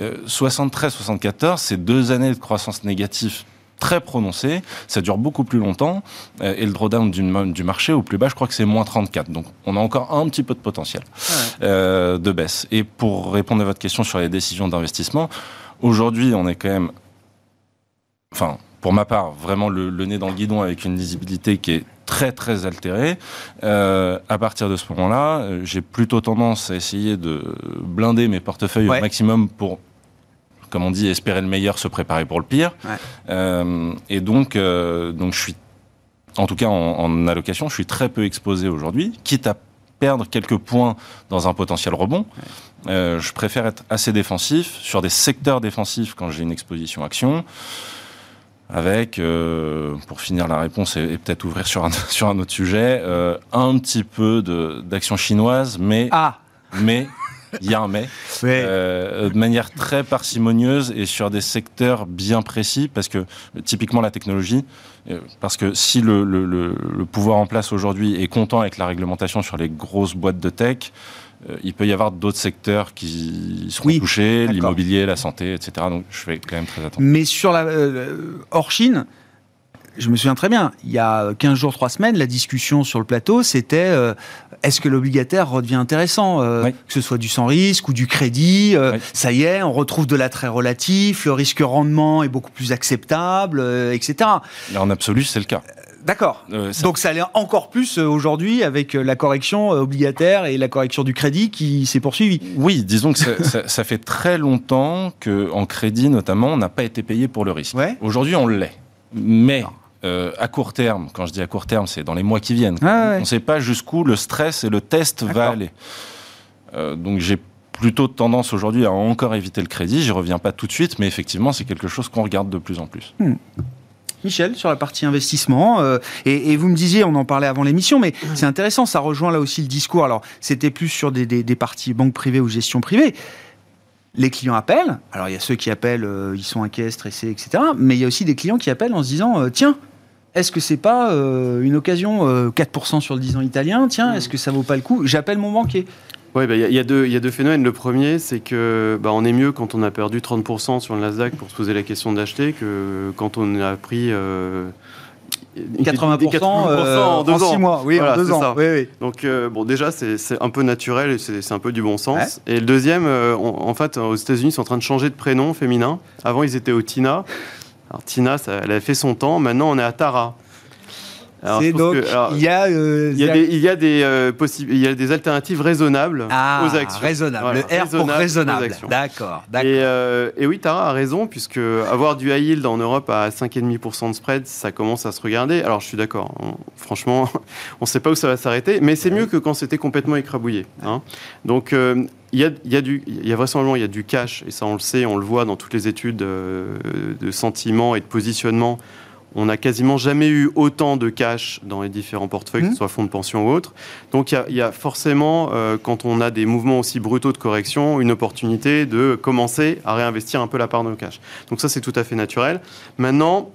Euh, 73-74, c'est deux années de croissance négative très prononcée, ça dure beaucoup plus longtemps, euh, et le drawdown du, du marché au plus bas, je crois que c'est moins 34. Donc on a encore un petit peu de potentiel euh, de baisse. Et pour répondre à votre question sur les décisions d'investissement, aujourd'hui, on est quand même enfin, pour ma part, vraiment le, nez dans le guidon avec une lisibilité qui est très très altérée. Euh, à partir de ce moment-là, euh, j'ai plutôt tendance à essayer de blinder mes portefeuilles au maximum pour comme on dit, espérer le meilleur, se préparer pour le pire. Euh, et donc, donc je suis, en tout cas en, allocation, je suis très peu exposé aujourd'hui, quitte à perdre quelques points dans un potentiel rebond. je préfère être assez défensif sur des secteurs défensifs quand j'ai une exposition action avec, euh, pour finir la réponse et, peut-être ouvrir sur un, sur un autre sujet, euh, un petit peu d'action chinoise, mais ah. mais il y a un mais, euh, de manière très parcimonieuse et sur des secteurs bien précis, parce que typiquement la technologie, parce que si le, le, le pouvoir en place aujourd'hui est content avec la réglementation sur les grosses boîtes de tech, euh, il peut y avoir d'autres secteurs qui seront touchés, l'immobilier, la santé, etc. Donc je fais quand même très attention. Mais sur la euh, hors Chine, je me souviens très bien, il y a 15 jours, 3 semaines, la discussion sur le plateau, c'était euh, est-ce que l'obligataire redevient intéressant Que ce soit du sans risque ou du crédit, ça y est, on retrouve de l'attrait relatif, le risque rendement est beaucoup plus acceptable, etc. en absolu, c'est le cas. D'accord. Euh, Donc ça allait encore plus euh, aujourd'hui avec euh, la correction obligataire et la correction du crédit qui s'est poursuivie. Oui, disons que ça, fait très longtemps qu'en crédit notamment, on n'a pas été payé pour le risque. Aujourd'hui, on l'est. Mais à court terme, quand je dis à court terme, c'est dans les mois qui viennent. Ah on ne sait pas jusqu'où le stress et le test va aller. donc j'ai plutôt tendance aujourd'hui à encore éviter le crédit. J'y reviens pas tout de suite, mais effectivement, c'est quelque chose qu'on regarde de plus en plus. Hmm. Michel, sur la partie investissement. Euh, et, vous me disiez, on en parlait avant l'émission, mais c'est intéressant, ça rejoint là aussi le discours. Alors, c'était plus sur des, parties banques privées ou gestion privée. Les clients appellent. Alors, il y a ceux qui appellent, euh, ils sont inquiets, stressés, etc. Mais il y a aussi des clients qui appellent en se disant, euh, tiens, est-ce que c'est pas une occasion 4% sur le 10 ans italien? Tiens, est-ce que ça vaut pas le coup? J'appelle mon banquier. Oui, bah, il y, a deux phénomènes. Le premier, c'est que bah, on est mieux quand on a perdu 30% sur le Nasdaq pour se poser la question d'acheter que quand on a pris 80%, euh, 80% en, deux 6 mois. Oui, en deux ans. Donc, euh, bon, déjà, c'est un peu naturel et c'est un peu du bon sens. Et le deuxième, euh, en fait, aux États-Unis, ils sont en train de changer de prénom féminin. Avant, ils étaient au Tina. Alors, Tina, ça, elle a fait son temps. Maintenant, on est à Tara donc, il y a, il y a des, il y a des, euh, il y a des alternatives raisonnables ah, aux actions. Raisonnable. le R pour raisonnable. D'accord. Et, euh, et, oui, Tara a raison, puisque avoir du high yield en Europe à 5,5% de spread, ça commence à se regarder. Alors, je suis d'accord. franchement, on ne sait pas où ça va s'arrêter, mais c'est mieux que quand c'était complètement écrabouillé. Hein. Donc, euh, il y, a, il, y a du, il y a vraisemblablement il y a du cash, et ça on le sait, on le voit dans toutes les études de sentiment et de positionnement on n'a quasiment jamais eu autant de cash dans les différents portefeuilles, que ce mmh. soit fonds de pension ou autres. Donc il y, a forcément, euh, quand on a des mouvements aussi brutaux de correction, une opportunité de commencer à réinvestir un peu la part de nos cash. Donc ça, c'est tout à fait naturel. Maintenant,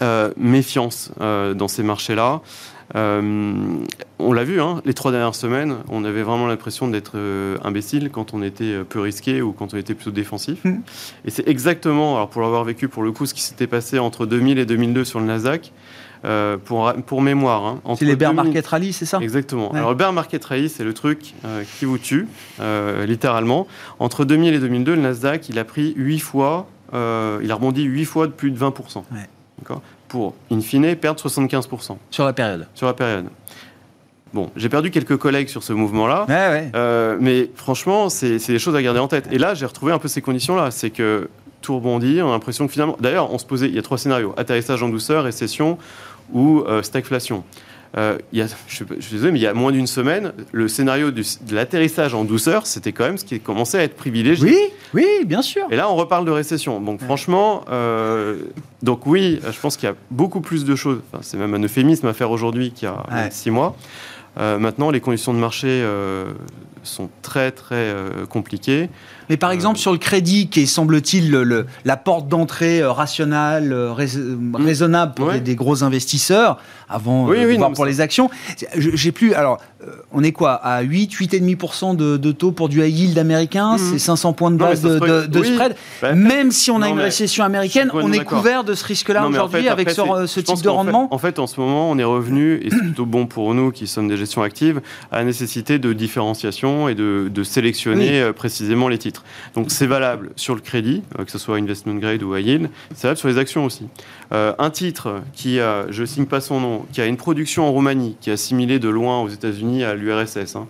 euh, méfiance euh, dans ces marchés-là. Euh, on l'a vu, hein, les trois dernières semaines, on avait vraiment l'impression d'être euh, imbécile quand on était euh, peu risqué ou quand on était plutôt défensif. Hmm. Et c'est exactement, alors pour l'avoir vécu pour le coup, ce qui s'était passé entre 2000 et 2002 sur le Nasdaq. pour, pour mémoire. Hein, c'est les bear market rally, c'est ça? Exactement. Alors le bear market rally, c'est le truc qui vous tue, littéralement. Entre 2000 et 2002, le Nasdaq, il a pris 8 fois, il a rebondi 8 fois de plus de 20%. D'accord? Pour, in fine, perdre 75%. Sur la période Sur la période. Bon, j'ai perdu quelques collègues sur ce mouvement-là, euh, mais franchement, c'est des choses à garder en tête. Et là, j'ai retrouvé un peu ces conditions-là. C'est que tout rebondit, on a l'impression que finalement... D'ailleurs, on se posait, il y a trois scénarios, atterrissage en douceur, récession ou euh, stagflation. Euh, il y a, je, suis désolé, mais il y a moins d'une semaine, le scénario de l'atterrissage en douceur, c'était quand même ce qui commençait à être privilégié. Oui, oui, bien sûr. Et là, on reparle de récession. Donc, franchement, euh, donc oui, je pense qu'il y a beaucoup plus de choses. c'est même un euphémisme à faire aujourd'hui qu'il y a six mois. Euh, maintenant, les conditions de marché sont très, très compliquées. Mais par exemple, sur le crédit, qui est, semble-t-il, la porte d'entrée rationnelle, mmh. raisonnable pour des, gros investisseurs, avant oui, pour les actions, j'ai plus. Alors, euh, on est quoi À 8, 8,5% de, de taux pour du high yield américain mmh. C'est 500 points de base de, spread. Bah, Même si on a une récession américaine, on est couvert de ce risque-là aujourd'hui avec ce, type de rendement en fait, en ce moment, on est revenu, et c'est plutôt bon pour nous qui sommes des gestions actives, à la nécessité de différenciation et de, sélectionner précisément les titres. Donc c'est valable sur le crédit, que ce soit investment grade ou high yield, c'est valable sur les actions aussi. un titre qui a, je signe pas son nom, qui a une production en Roumanie, qui est assimilé de loin aux États-Unis à l'URSS, hein,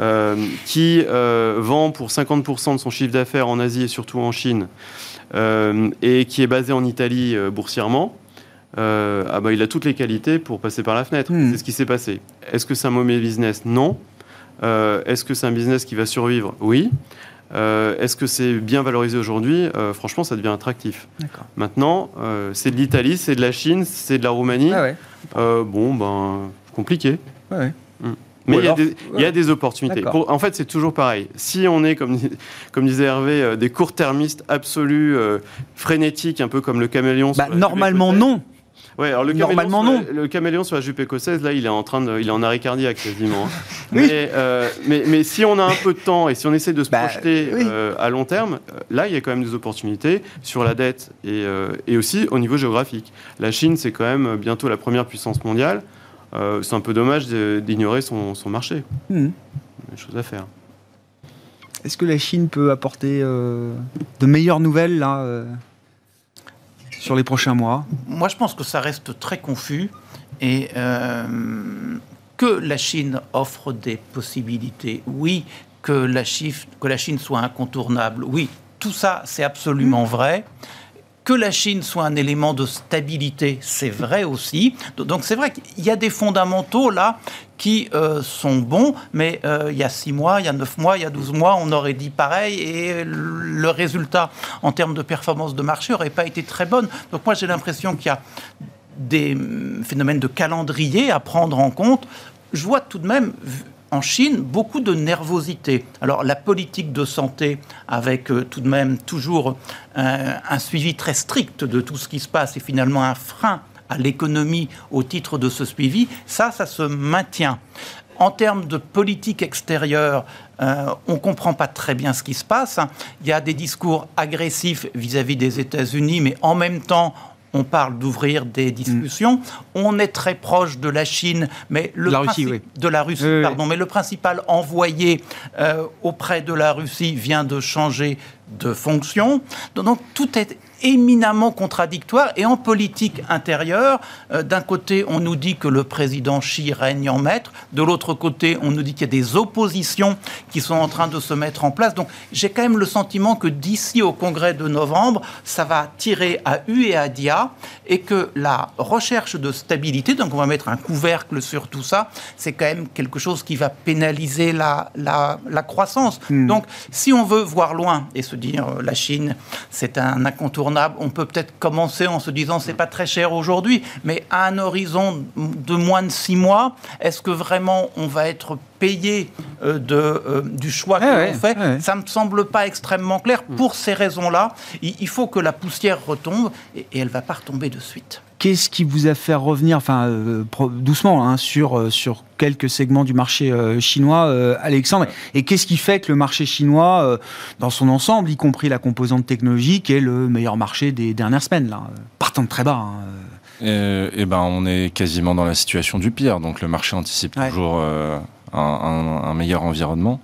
euh, qui euh, vend pour 50% de son chiffre d'affaires en Asie et surtout en Chine, euh, et qui est basé en Italie boursièrement, ah bah, il a toutes les qualités pour passer par la fenêtre. Hmm. C'est ce qui s'est passé. Est-ce que c'est un mauvais business? Non. Est-ce que c'est un business qui va survivre? Oui. Est-ce que c'est bien valorisé aujourd'hui Franchement, ça devient attractif. Maintenant, c'est de l'Italie, c'est de la Chine, c'est de la Roumanie. Ah bon, ben, compliqué. Ouais. Mais il y, a des opportunités. en fait, c'est toujours pareil. Si on est, comme, comme disait Hervé, euh, des court-termistes absolus, euh, frénétiques, un peu comme le caméléon. Bah, normalement, non. Ouais, alors le Normalement, non. le caméléon sur la jupe écossaise, là, il est en train de, il est en arrêt cardiaque quasiment. Hein. mais, euh, mais, mais, si on a un peu de temps et si on essaie de se bah, projeter à long terme, là, il y a quand même des opportunités sur la dette et, et aussi au niveau géographique. La Chine, c'est quand même bientôt la première puissance mondiale. Euh, c'est un peu dommage d'ignorer son, marché. Il y a des choses à faire. Est-ce que la Chine peut apporter euh, de meilleures nouvelles là, euh, sur les prochains mois Moi, je pense que ça reste très confus et que la Chine offre des possibilités. Oui, que la, que la Chine soit incontournable. Oui, tout ça, c'est absolument hmm. vrai. Que la Chine soit un élément de stabilité, c'est vrai aussi. Donc c'est vrai qu'il y a des fondamentaux là qui euh, sont bons, mais euh, il y a six mois, il y a neuf mois, il y a 12 mois, on aurait dit pareil et le résultat en termes de performance de marché n'aurait pas été très bon. Donc moi j'ai l'impression qu'il y a des hum, phénomènes de calendrier à prendre en compte. Je vois tout de même, en Chine beaucoup de nervosité. Alors la politique de santé, avec euh, tout de même toujours un suivi très strict de tout ce qui se passe, et finalement un frein à l'économie au titre de ce suivi, ça, ça se maintient. En termes de politique extérieure, euh, on ne comprend pas très bien ce qui se passe. Il y a des discours agressifs vis à -vis des États-Unis, mais en même temps, on parle d'ouvrir des discussions. On est très proche de la Chine, mais le la Russie, oui. de la Russie, pardon, mais le principal envoyé euh, auprès de la Russie vient de changer de fonction. Donc tout est éminemment contradictoire. Et en politique intérieure, euh, d'un côté, on nous dit que le président Xi règne en maître, de l'autre côté, on nous dit qu'il y a des oppositions qui sont en train de se mettre en place. Donc j'ai quand même le sentiment que d'ici au congrès de novembre, ça va tirer à U et à Dia, et que la recherche de stabilité, donc on va mettre un couvercle sur tout ça, c'est quand même quelque chose qui va pénaliser la, la, croissance. Hmm. Donc si on veut voir loin et se dire euh, la Chine, c'est un incontournable, on peut peut-être commencer en se disant c'est pas très cher aujourd'hui, mais à un horizon de moins de six mois, est-ce que vraiment on va être payé euh, de, euh, du choix que l'on fait Ça me semble pas extrêmement clair. Pour ces raisons-là, il, faut que la poussière retombe et, et elle va pas retomber de suite. Qu'est-ce qui vous a fait revenir, enfin euh, doucement, hein, sur, euh, sur quelques segments du marché euh, chinois, Alexandre Et qu'est-ce qui fait que le marché chinois, dans son ensemble, y compris la composante technologique, est le meilleur marché des dernières semaines, là, partant de très bas hein, eh ben, on est quasiment dans la situation du pire. Donc le marché anticipe toujours un, meilleur environnement.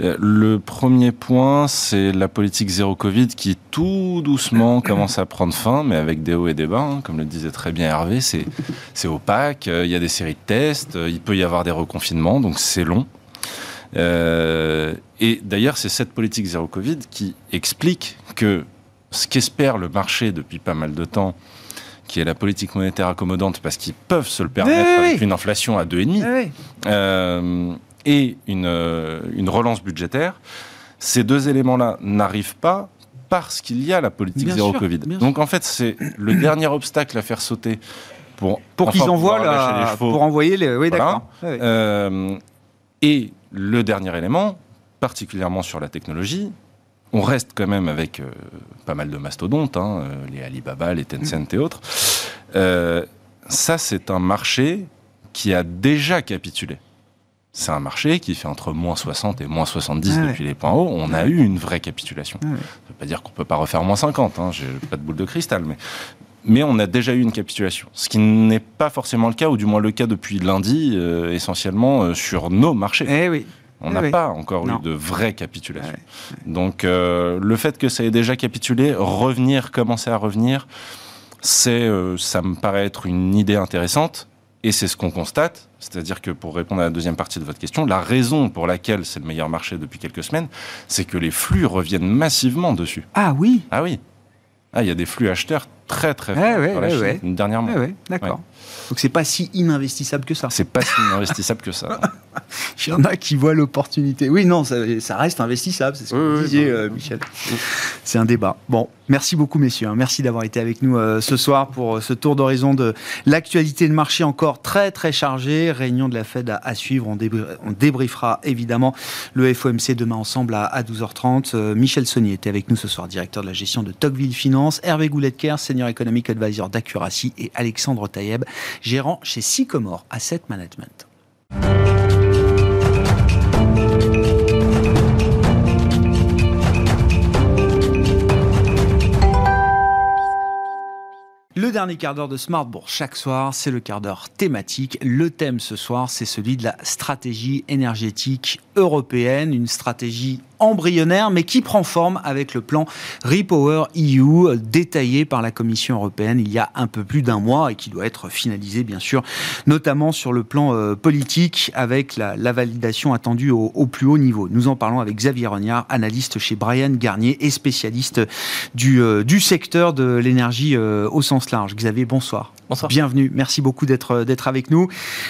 Euh, le premier point, c'est la politique zéro Covid qui tout doucement commence à prendre fin, mais avec des hauts et des bas. Hein. comme le disait très bien Hervé, c'est opaque, euh, il y a des séries de tests, euh, il peut y avoir des reconfinements, donc c'est long. et d'ailleurs, c'est cette politique zéro Covid qui explique que ce qu'espère le marché depuis pas mal de temps, qui est la politique monétaire accommodante, parce qu'ils peuvent se le permettre avec une inflation à 2,5, euh, et une, euh, une relance budgétaire, ces deux éléments-là n'arrivent pas parce qu'il y a la politique zéro Covid. Donc en fait, c'est le dernier obstacle à faire sauter pour, pour qu'ils envoient la, pour envoyer les. Oui, d'accord. Euh, et le dernier élément, particulièrement sur la technologie, on reste quand même avec euh, pas mal de mastodontes, hein, euh, les Alibaba, les Tencent et autres. Euh, ça, c'est un marché qui a déjà capitulé. C'est un marché qui fait entre moins 60 et moins 70 depuis les points hauts. On a eu une vraie capitulation. Ça ne veut pas dire qu'on ne peut pas refaire moins 50, hein, j'ai pas de boule de cristal, mais, mais on a déjà eu une capitulation. Ce qui n'est pas forcément le cas, ou du moins le cas depuis lundi, essentiellement sur nos marchés. Eh oui. On Ah n'a oui. pas encore Non. eu de vraie capitulation. Ouais, Donc euh, le fait que ça ait déjà capitulé, revenir, commencer à revenir, c'est, euh, ça me paraît être une idée intéressante. Et c'est ce qu'on constate. C'est-à-dire que pour répondre à la deuxième partie de votre question, la raison pour laquelle c'est le meilleur marché depuis quelques semaines, c'est que les flux reviennent massivement dessus. Ah oui Ah oui. Ah, il y a des flux acheteurs très très Ouais, forts ouais, la ouais, ouais. dernièrement. Ouais, ouais, d'accord. Donc c'est pas si ininvestissable que ça. C'est pas si investissable que ça. Il y en a qui voient l'opportunité. Oui, non, ça, ça reste investissable, c'est ce que Oui, vous disiez, euh, Michel. C'est un débat. Bon, merci beaucoup, messieurs. hein. Merci d'avoir été avec nous euh, ce soir pour euh, ce tour d'horizon de l'actualité de marché encore très, très chargée. Réunion de la Fed à, à suivre. On, débrie- on débriefera évidemment le FOMC demain ensemble à, à 12h30. Euh, Michel Saunier était avec nous ce soir, directeur de la gestion de Tocqueville Finance. Hervé Gouletker, senior economic advisor d'Accuracy. Et Alexandre Taïeb, gérant chez Sycomore Asset Management. Le dernier quart d'heure de Smart chaque soir, c'est le quart d'heure thématique. Le thème ce soir, c'est celui de la stratégie énergétique européenne, une stratégie embryonnaire mais qui prend forme avec le plan Repower EU détaillé par la Commission européenne il y a un peu plus d'un mois et qui doit être finalisé bien sûr, notamment sur le plan euh, politique avec la, la validation attendue au, au plus haut niveau. Nous en parlons avec Xavier Rognard, analyste chez Brian Garnier et spécialiste du, euh, du secteur de l'énergie euh, au sens large. Xavier, bonsoir. Bonsoir. Bienvenue, merci beaucoup d'être d'être avec nous.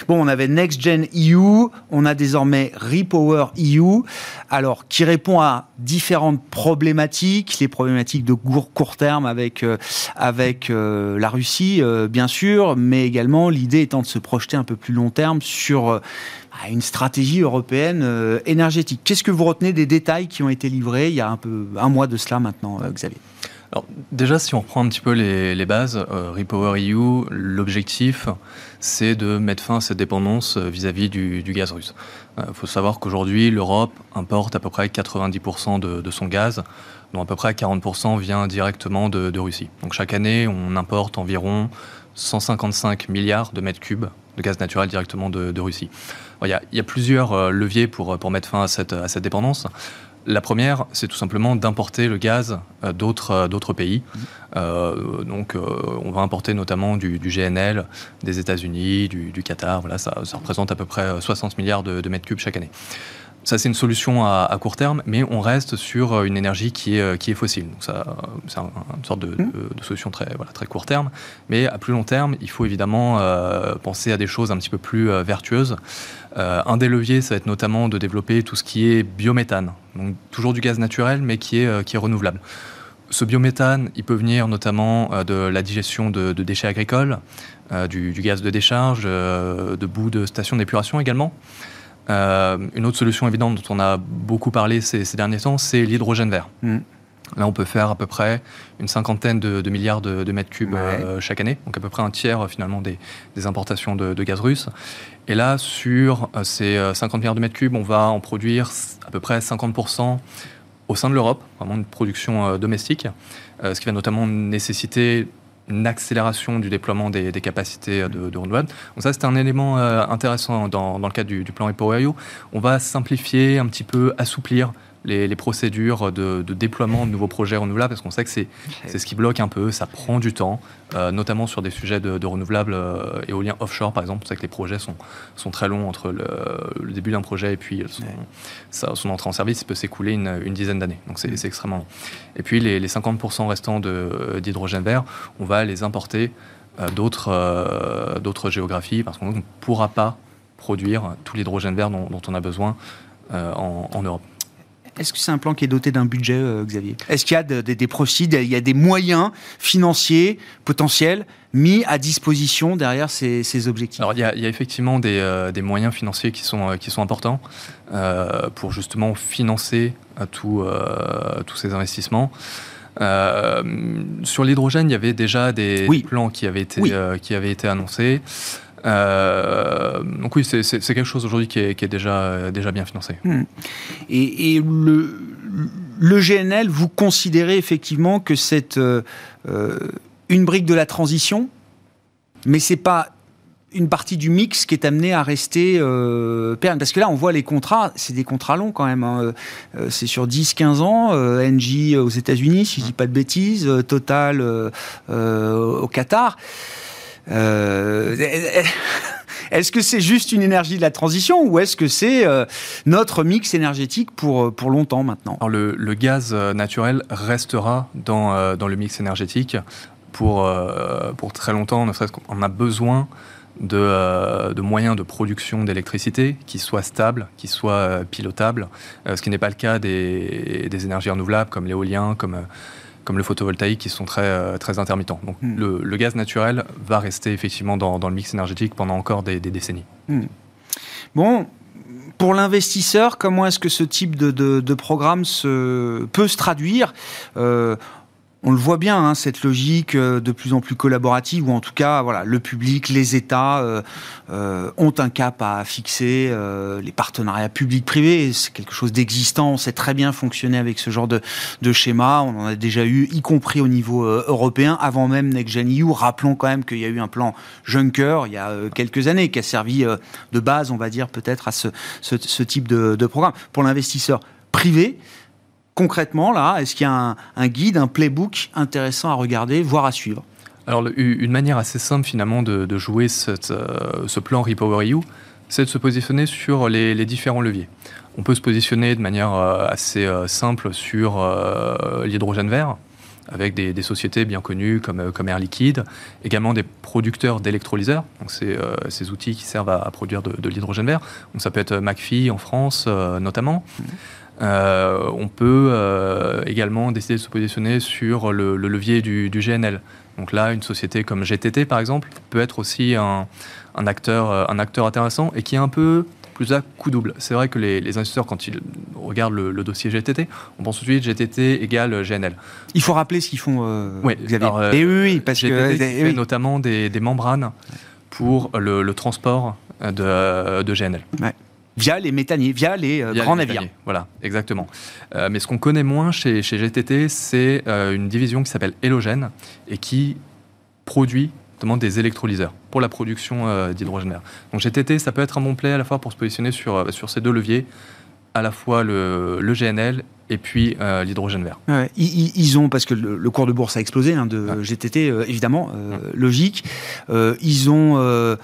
Bon, on avait Next Gen EU, on a désormais Repower EU, alors qui répond à différentes problématiques, les problématiques de court, terme avec euh, avec euh, la Russie, euh, bien sûr, mais également l'idée étant de se projeter un peu plus long terme sur bah, une stratégie européenne énergétique. Qu'est-ce que vous retenez des détails qui ont été livrés il y a un peu un mois de cela maintenant, Xavier? Alors, déjà, si on reprend un petit peu les, les bases, euh, Repower EU, l'objectif, c'est de mettre fin à cette dépendance euh, vis-à-vis du, gaz russe. Il faut savoir qu'aujourd'hui, l'Europe importe à peu près 90% de, son gaz, dont à peu près 40% vient directement de, Russie. Donc chaque année, on importe environ 155 milliards de mètres cubes de gaz naturel directement de, Russie. Il y, a, plusieurs euh, leviers pour, mettre fin à cette dépendance. La première, c'est tout simplement d'importer le gaz euh, d'autres euh, d'autres pays. Euh, donc, euh, on va importer notamment du, du GNL des États-Unis, du, du Qatar. Voilà, ça, ça représente à peu près euh, 60 milliards de, de mètres cubes chaque année. Ça, c'est une solution à, à court terme, mais on reste sur une énergie qui est, qui est fossile. Donc, ça, c'est un- une sorte de, de- de solution très, voilà, très court terme. Mais à plus long terme, il faut évidemment euh, penser à des choses un petit peu plus vertueuses. Euh, un des leviers, ça va être notamment de développer tout ce qui est biométhane. Donc, toujours du gaz naturel, mais qui est, euh, qui est renouvelable. Ce biométhane, il peut venir notamment euh, de la digestion de, déchets agricoles, du, gaz de décharge, de bouts de stations d'épuration également. Une autre solution évidente dont on a beaucoup parlé ces, derniers temps, c'est l'hydrogène vert. Mm. Là, on peut faire à peu près une cinquantaine de, de milliards de, de mètres cubes Ouais. euh, chaque année, donc à peu près un tiers euh, finalement des, des importations de, de gaz russe. Et là, sur euh, ces euh, 50 milliards de mètres cubes, on va en produire à peu près 50% au sein de l'Europe, vraiment une production domestique, ce qui va notamment nécessiter une accélération du déploiement des, des capacités de, de renouvelables. Donc ça, c'est un élément euh, intéressant dans, dans le cadre du, du plan EPOEU. On va simplifier un petit peu, assouplir les, les procédures de, de déploiement de nouveaux projets renouvelables, parce qu'on sait que c'est ce qui bloque un peu, ça prend du temps, euh, notamment sur des sujets de, de renouvelables euh, éoliens offshore, par exemple. On sait que les projets sont, sont très longs entre le, le début d'un projet et puis son, sa- son entrée en service, il peut s'écouler une, une dizaine d'années. Donc c'est c'est extrêmement long. Et puis les, les 50% restants de- d'hydrogène vert, on va les importer euh, d'autres euh, d'autres géographies, parce qu'on ne pourra pas produire tout l'hydrogène vert dont, dont on a besoin euh, en, en Europe. Est-ce que c'est un plan qui est doté d'un budget, euh, Xavier? Est-ce qu'il y a de- de- des proceeds, il y a des moyens financiers potentiels mis à disposition derrière ces, ces objectifs? Alors il y a, il y a effectivement des, euh, des moyens financiers qui sont, euh, qui sont importants pour justement financer tout, tous ces investissements. Sur l'hydrogène, il y avait déjà des Oui. plans qui avaient été, Oui. qui avaient été annoncés. Euh, donc oui, c'est quelque chose aujourd'hui qui est, déjà, bien financé. Et, et le, GNL, vous considérez effectivement que c'est euh, euh, une brique de la transition, mais c'est pas une partie du mix qui est amenée à rester euh, Parce que là, on voit les contrats, c'est des contrats longs quand même. Hein. C'est sur 10-15 ans. Euh, NG aux États-Unis, si je dis pas de bêtises. Total au Qatar. Euh, est-ce que c'est juste une énergie de la transition ou est-ce que c'est euh, notre mix énergétique pour, pour longtemps maintenant? Le, gaz euh, naturel restera dans, euh, dans le mix énergétique pour, euh, pour très longtemps, ne serait-ce a besoin de, euh, de moyens de production d'électricité qui soient stables, qui soient euh, pilotables, euh, ce qui n'est pas le cas des, des énergies renouvelables comme l'éolien, comme, euh, comme le photovoltaïque qui sont très, euh, très intermittents. Donc Hmm. le, le gaz naturel va rester effectivement dans, dans le mix énergétique pendant encore des, des décennies. Bon, pour l'investisseur, comment est-ce que ce type de, de- de programme se, peut se traduire? Euh, on le voit bien, hein, cette logique euh, de plus en plus collaborative, ou en tout cas, voilà, le public, les États euh, euh, ont un cap à fixer, les partenariats publics-privés, c'est quelque chose d'existant, on sait très bien fonctionner avec ce genre de, schéma, on en a déjà eu, y compris au niveau européen, avant même Next. Rappelons quand même qu'il y a eu un plan Juncker il y a quelques années, qui a servi de base, on va dire, peut-être à ce type de, de programme. Pour l'investisseur privé, concrètement, là, est-ce qu'il y a un, un guide, un playbook intéressant à regarder, voire à suivre? Alors, une manière assez simple finalement de, de jouer cette, euh, ce plan Repower EU, c'est de se positionner sur les, les différents leviers. On peut se positionner de manière euh, assez euh, simple sur l'hydrogène vert, avec des, des sociétés bien connues comme, comme Air Liquide, également des producteurs d'électrolyseurs, donc c'est euh, ces outils qui servent à, à produire de, de l'hydrogène vert. Donc ça peut être McPhee en France euh, notamment. Euh, on peut euh, également décider de se positionner sur le, le levier du, du GNL. Donc là, une société comme GTT, par exemple, peut être aussi un, un acteur, euh, un acteur intéressant et qui est un peu plus à coup double. C'est vrai que les, les investisseurs, quand ils regardent le, le dossier GTT, on pense tout de suite GTT égale GNL. Il faut rappeler ce qu'ils font, euh, Oui, Xavier. alors, euh, Et oui, oui, parce GTT que... eh fait oui. notamment des, des membranes pour le, le transport de, de GNL. Via les méthaniers, via les euh, Via grands les navires. méthaniers. Voilà, exactement. Euh, mais ce qu'on connaît moins chez, chez GTT, c'est euh, une division qui s'appelle Helogène et qui produit notamment des électrolyseurs pour la production euh, d'hydrogène vert. Donc GTT, ça peut être un bon play à la fois pour se positionner sur, euh, sur ces deux leviers, à la fois le, le GNL et puis euh, l'hydrogène vert. Ouais, ils, ont, parce que le, le cours de bourse a explosé hein, de Ouais. GTT, euh, évidemment, euh, logique. Euh, ils ont, euh,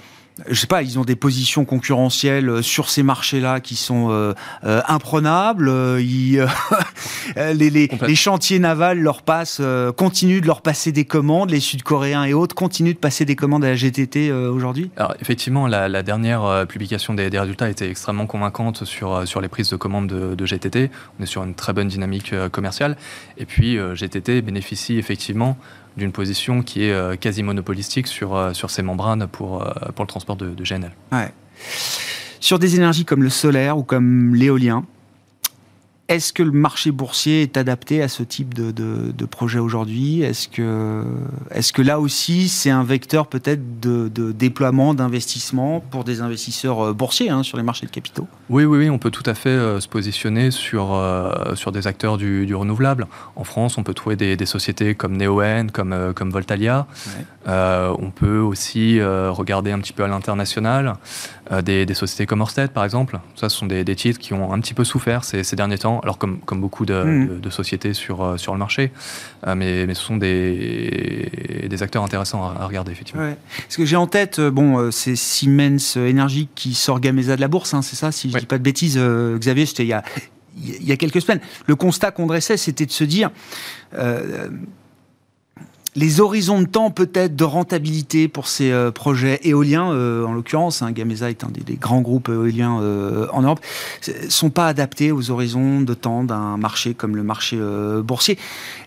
je sais pas, ils ont des positions concurrentielles euh, sur ces marchés-là qui sont euh, euh, imprenables. Ils, les, les- Complètement. les chantiers navals leur passent, continuent de leur passer des commandes. Les Sud-Coréens et autres continuent de passer des commandes à la GTT aujourd'hui. Alors effectivement, la, la dernière publication des, des résultats était extrêmement convaincante sur, sur les prises de commandes de, de GTT. On est sur une très bonne dynamique commerciale. Et puis GTT bénéficie effectivement d'une position qui est euh, quasi monopolistique sur, euh, sur ces membranes pour, euh, pour le transport de, GNL. Ouais. Sur des énergies comme le solaire ou comme l'éolien, est-ce que le marché boursier est adapté à ce type de, de- de projet aujourd'hui? Est-ce que, est que là aussi, c'est un vecteur peut-être de, de déploiement, d'investissement pour des investisseurs euh, boursiers hein, sur les marchés de capitaux? Oui, oui, oui, on peut tout à fait euh, se positionner sur, euh, sur des acteurs du, du renouvelable. En France, on peut trouver des, des sociétés comme Neoen, comme, euh, comme Voltalia. Ouais. On peut aussi regarder un petit peu à l'international des, des sociétés comme Orsted, par exemple. Ça, ce sont des, des titres qui ont un petit peu souffert ces, ces derniers temps, alors comme, comme beaucoup de, de- de sociétés sur, euh, sur le marché. Euh, mais, mais ce sont des, des acteurs intéressants à, à regarder, effectivement. Ouais. Parce que j'ai en tête, euh, bon, c'est Siemens Energy qui sort Gamesa de la bourse, hein, c'est ça, si je Ouais. dis pas de bêtises, Xavier, c'était il y a, il y a quelques semaines. Le constat qu'on dressait, c'était de se dire, euh, les horizons de temps peut-être de rentabilité pour ces euh, projets éoliens, euh, en l'occurrence, hein, Gamesa est un des, grands groupes éoliens euh, en Europe, sont pas adaptés aux horizons de temps d'un marché comme le marché boursier.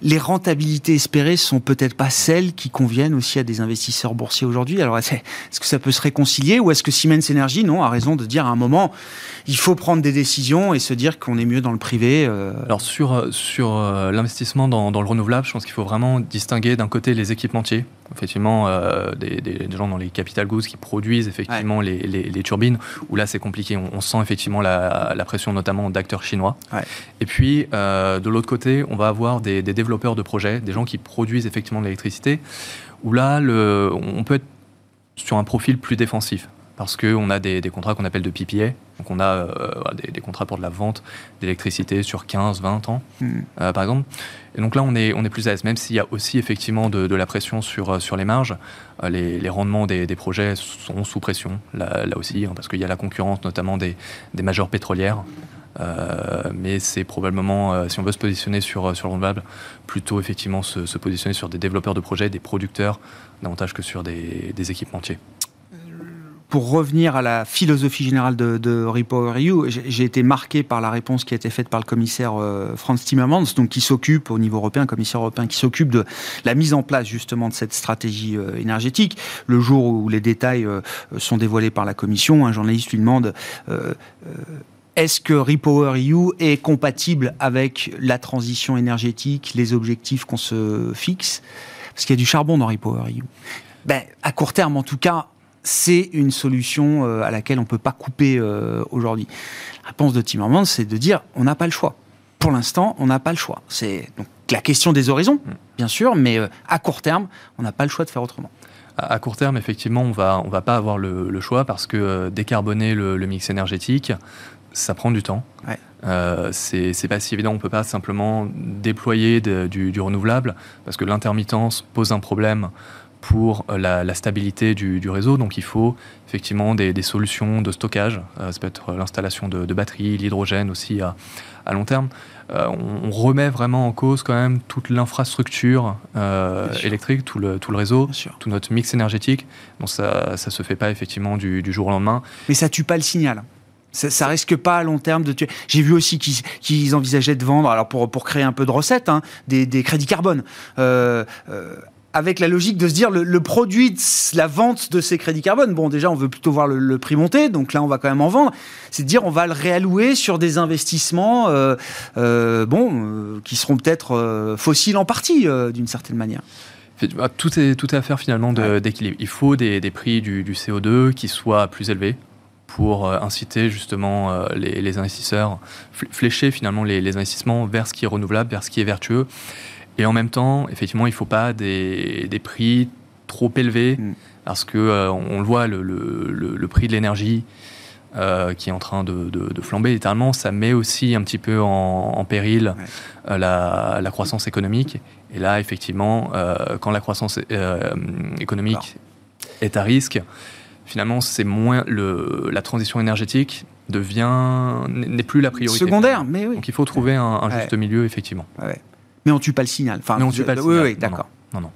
Les rentabilités espérées sont peut-être pas celles qui conviennent aussi à des investisseurs boursiers aujourd'hui. Alors est-ce que ça peut se réconcilier ou est-ce que Siemens Energy non a raison de dire à un moment il faut prendre des décisions et se dire qu'on est mieux dans le privé Alors sur, sur l'investissement dans le renouvelable, je pense qu'il faut vraiment distinguer d'un côté les équipementiers, effectivement euh, des, gens dans les capital goods qui produisent effectivement les, les- les turbines, où là c'est compliqué, on, on sent effectivement la, la pression notamment d'acteurs chinois. Ouais. Et puis euh, de l'autre côté, on va avoir des, des développeurs de projets, des gens qui produisent effectivement de l'électricité, où là le, on peut être sur un profil plus défensif parce qu'on a des, contrats qu'on appelle de PPA. Donc on a euh, des, contrats pour de la vente d'électricité sur 15, 20 ans, hmm. euh, par exemple. Et donc là, on est, on est plus à l'aise, même s'il y a aussi effectivement de, la pression sur, euh, sur les marges. les, rendements des, projets sont sous pression, là, aussi, hein, parce qu'il y a la concurrence notamment des, des majeures pétrolières. mais c'est probablement, si on veut se positionner sur, sur le renouvelable, plutôt effectivement se, se, positionner sur des développeurs de projets, des producteurs, davantage que sur des équipementiers pour revenir à la philosophie générale de, de Repower EU, j'ai été marqué par la réponse qui a été faite par le commissaire euh, Franz Timmermans, donc qui s'occupe au niveau européen, commissaire européen, qui s'occupe de la mise en place justement de cette stratégie euh, énergétique. Le jour où les détails euh, sont dévoilés par la Commission, un journaliste lui demande est-ce que Repower EU est compatible avec la transition énergétique, les objectifs qu'on se fixe? Parce qu'il y a du charbon dans Repower EU. Ben, à court terme, en tout cas, c'est une solution euh, à laquelle on ne peut pas couper euh, aujourd'hui. La réponse de Timmermans, c'est de dire on n'a pas le choix. Pour l'instant, on n'a pas le choix. C'est donc la question des horizons, mm. bien sûr, mais euh, à court terme, on n'a pas le choix de faire autrement. À court terme, effectivement, on va, on va pas avoir le, choix parce que décarboner le, mix énergétique, ça prend du temps. Ouais. Euh, c'est pas si évident. On peut pas simplement déployer du, du, renouvelable parce que l'intermittence pose un problème pour euh, la, stabilité du, réseau. Donc il faut effectivement des, solutions de stockage. Euh, ça peut être l'installation de, batteries, l'hydrogène aussi à, long terme. Euh, on, remet vraiment en cause quand même toute l'infrastructure électrique, tout le, tout le réseau, tout notre mix énergétique. Donc ça ne se fait pas effectivement du, jour au lendemain. Mais ça tue pas le signal ça, risque pas à long terme de tuer. J'ai vu aussi qu'ils envisageaient de vendre, alors pour, pour créer un peu de recettes, hein, des, crédits carbone avec la logique de se dire le, produit la vente de ces crédits carbone, bon déjà on veut plutôt voir le, prix monter, donc là on va quand même en vendre, c'est de dire on va le réallouer sur des investissements euh, euh, bon, euh, qui seront peut-être fossiles en partie d'une certaine manière. Tout est, tout est à faire finalement d'équilibre. Il faut des, prix du, CO2 qui soient plus élevés pour inciter justement les, investisseurs, flécher finalement les, les investissements vers ce qui est renouvelable, vers ce qui est vertueux. Et en même temps, effectivement, il ne faut pas des, des, prix trop élevés, mm. parce que euh, on le voit, le, le, le prix de l'énergie euh, qui est en train de, de, flamber littéralement, ça met aussi un petit peu en, péril euh, la, la, croissance économique. Et là, effectivement, quand la croissance économique est à risque, finalement, c'est moins le, la transition énergétique devient n'est plus la priorité. Secondaire, mais oui. Donc il faut trouver un, un juste milieu, effectivement. Ouais mais on tue pas le signal. Enfin, mais on tue pas le signal. Oui, d'accord. Non, non,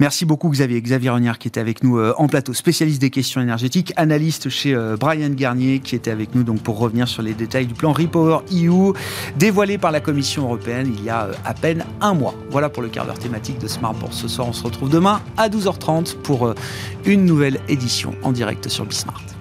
Merci beaucoup Xavier. Xavier Renière qui était avec nous euh, en plateau, spécialiste des questions énergétiques, analyste chez euh, Brian Garnier qui était avec nous donc pour revenir sur les détails du plan Repower EU dévoilé par la Commission européenne il y a euh, à peine un mois. Voilà pour le quart d'heure thématique de Smart Bourse. Ce soir, on se retrouve demain à 12h30 pour une nouvelle édition en direct sur Bismart.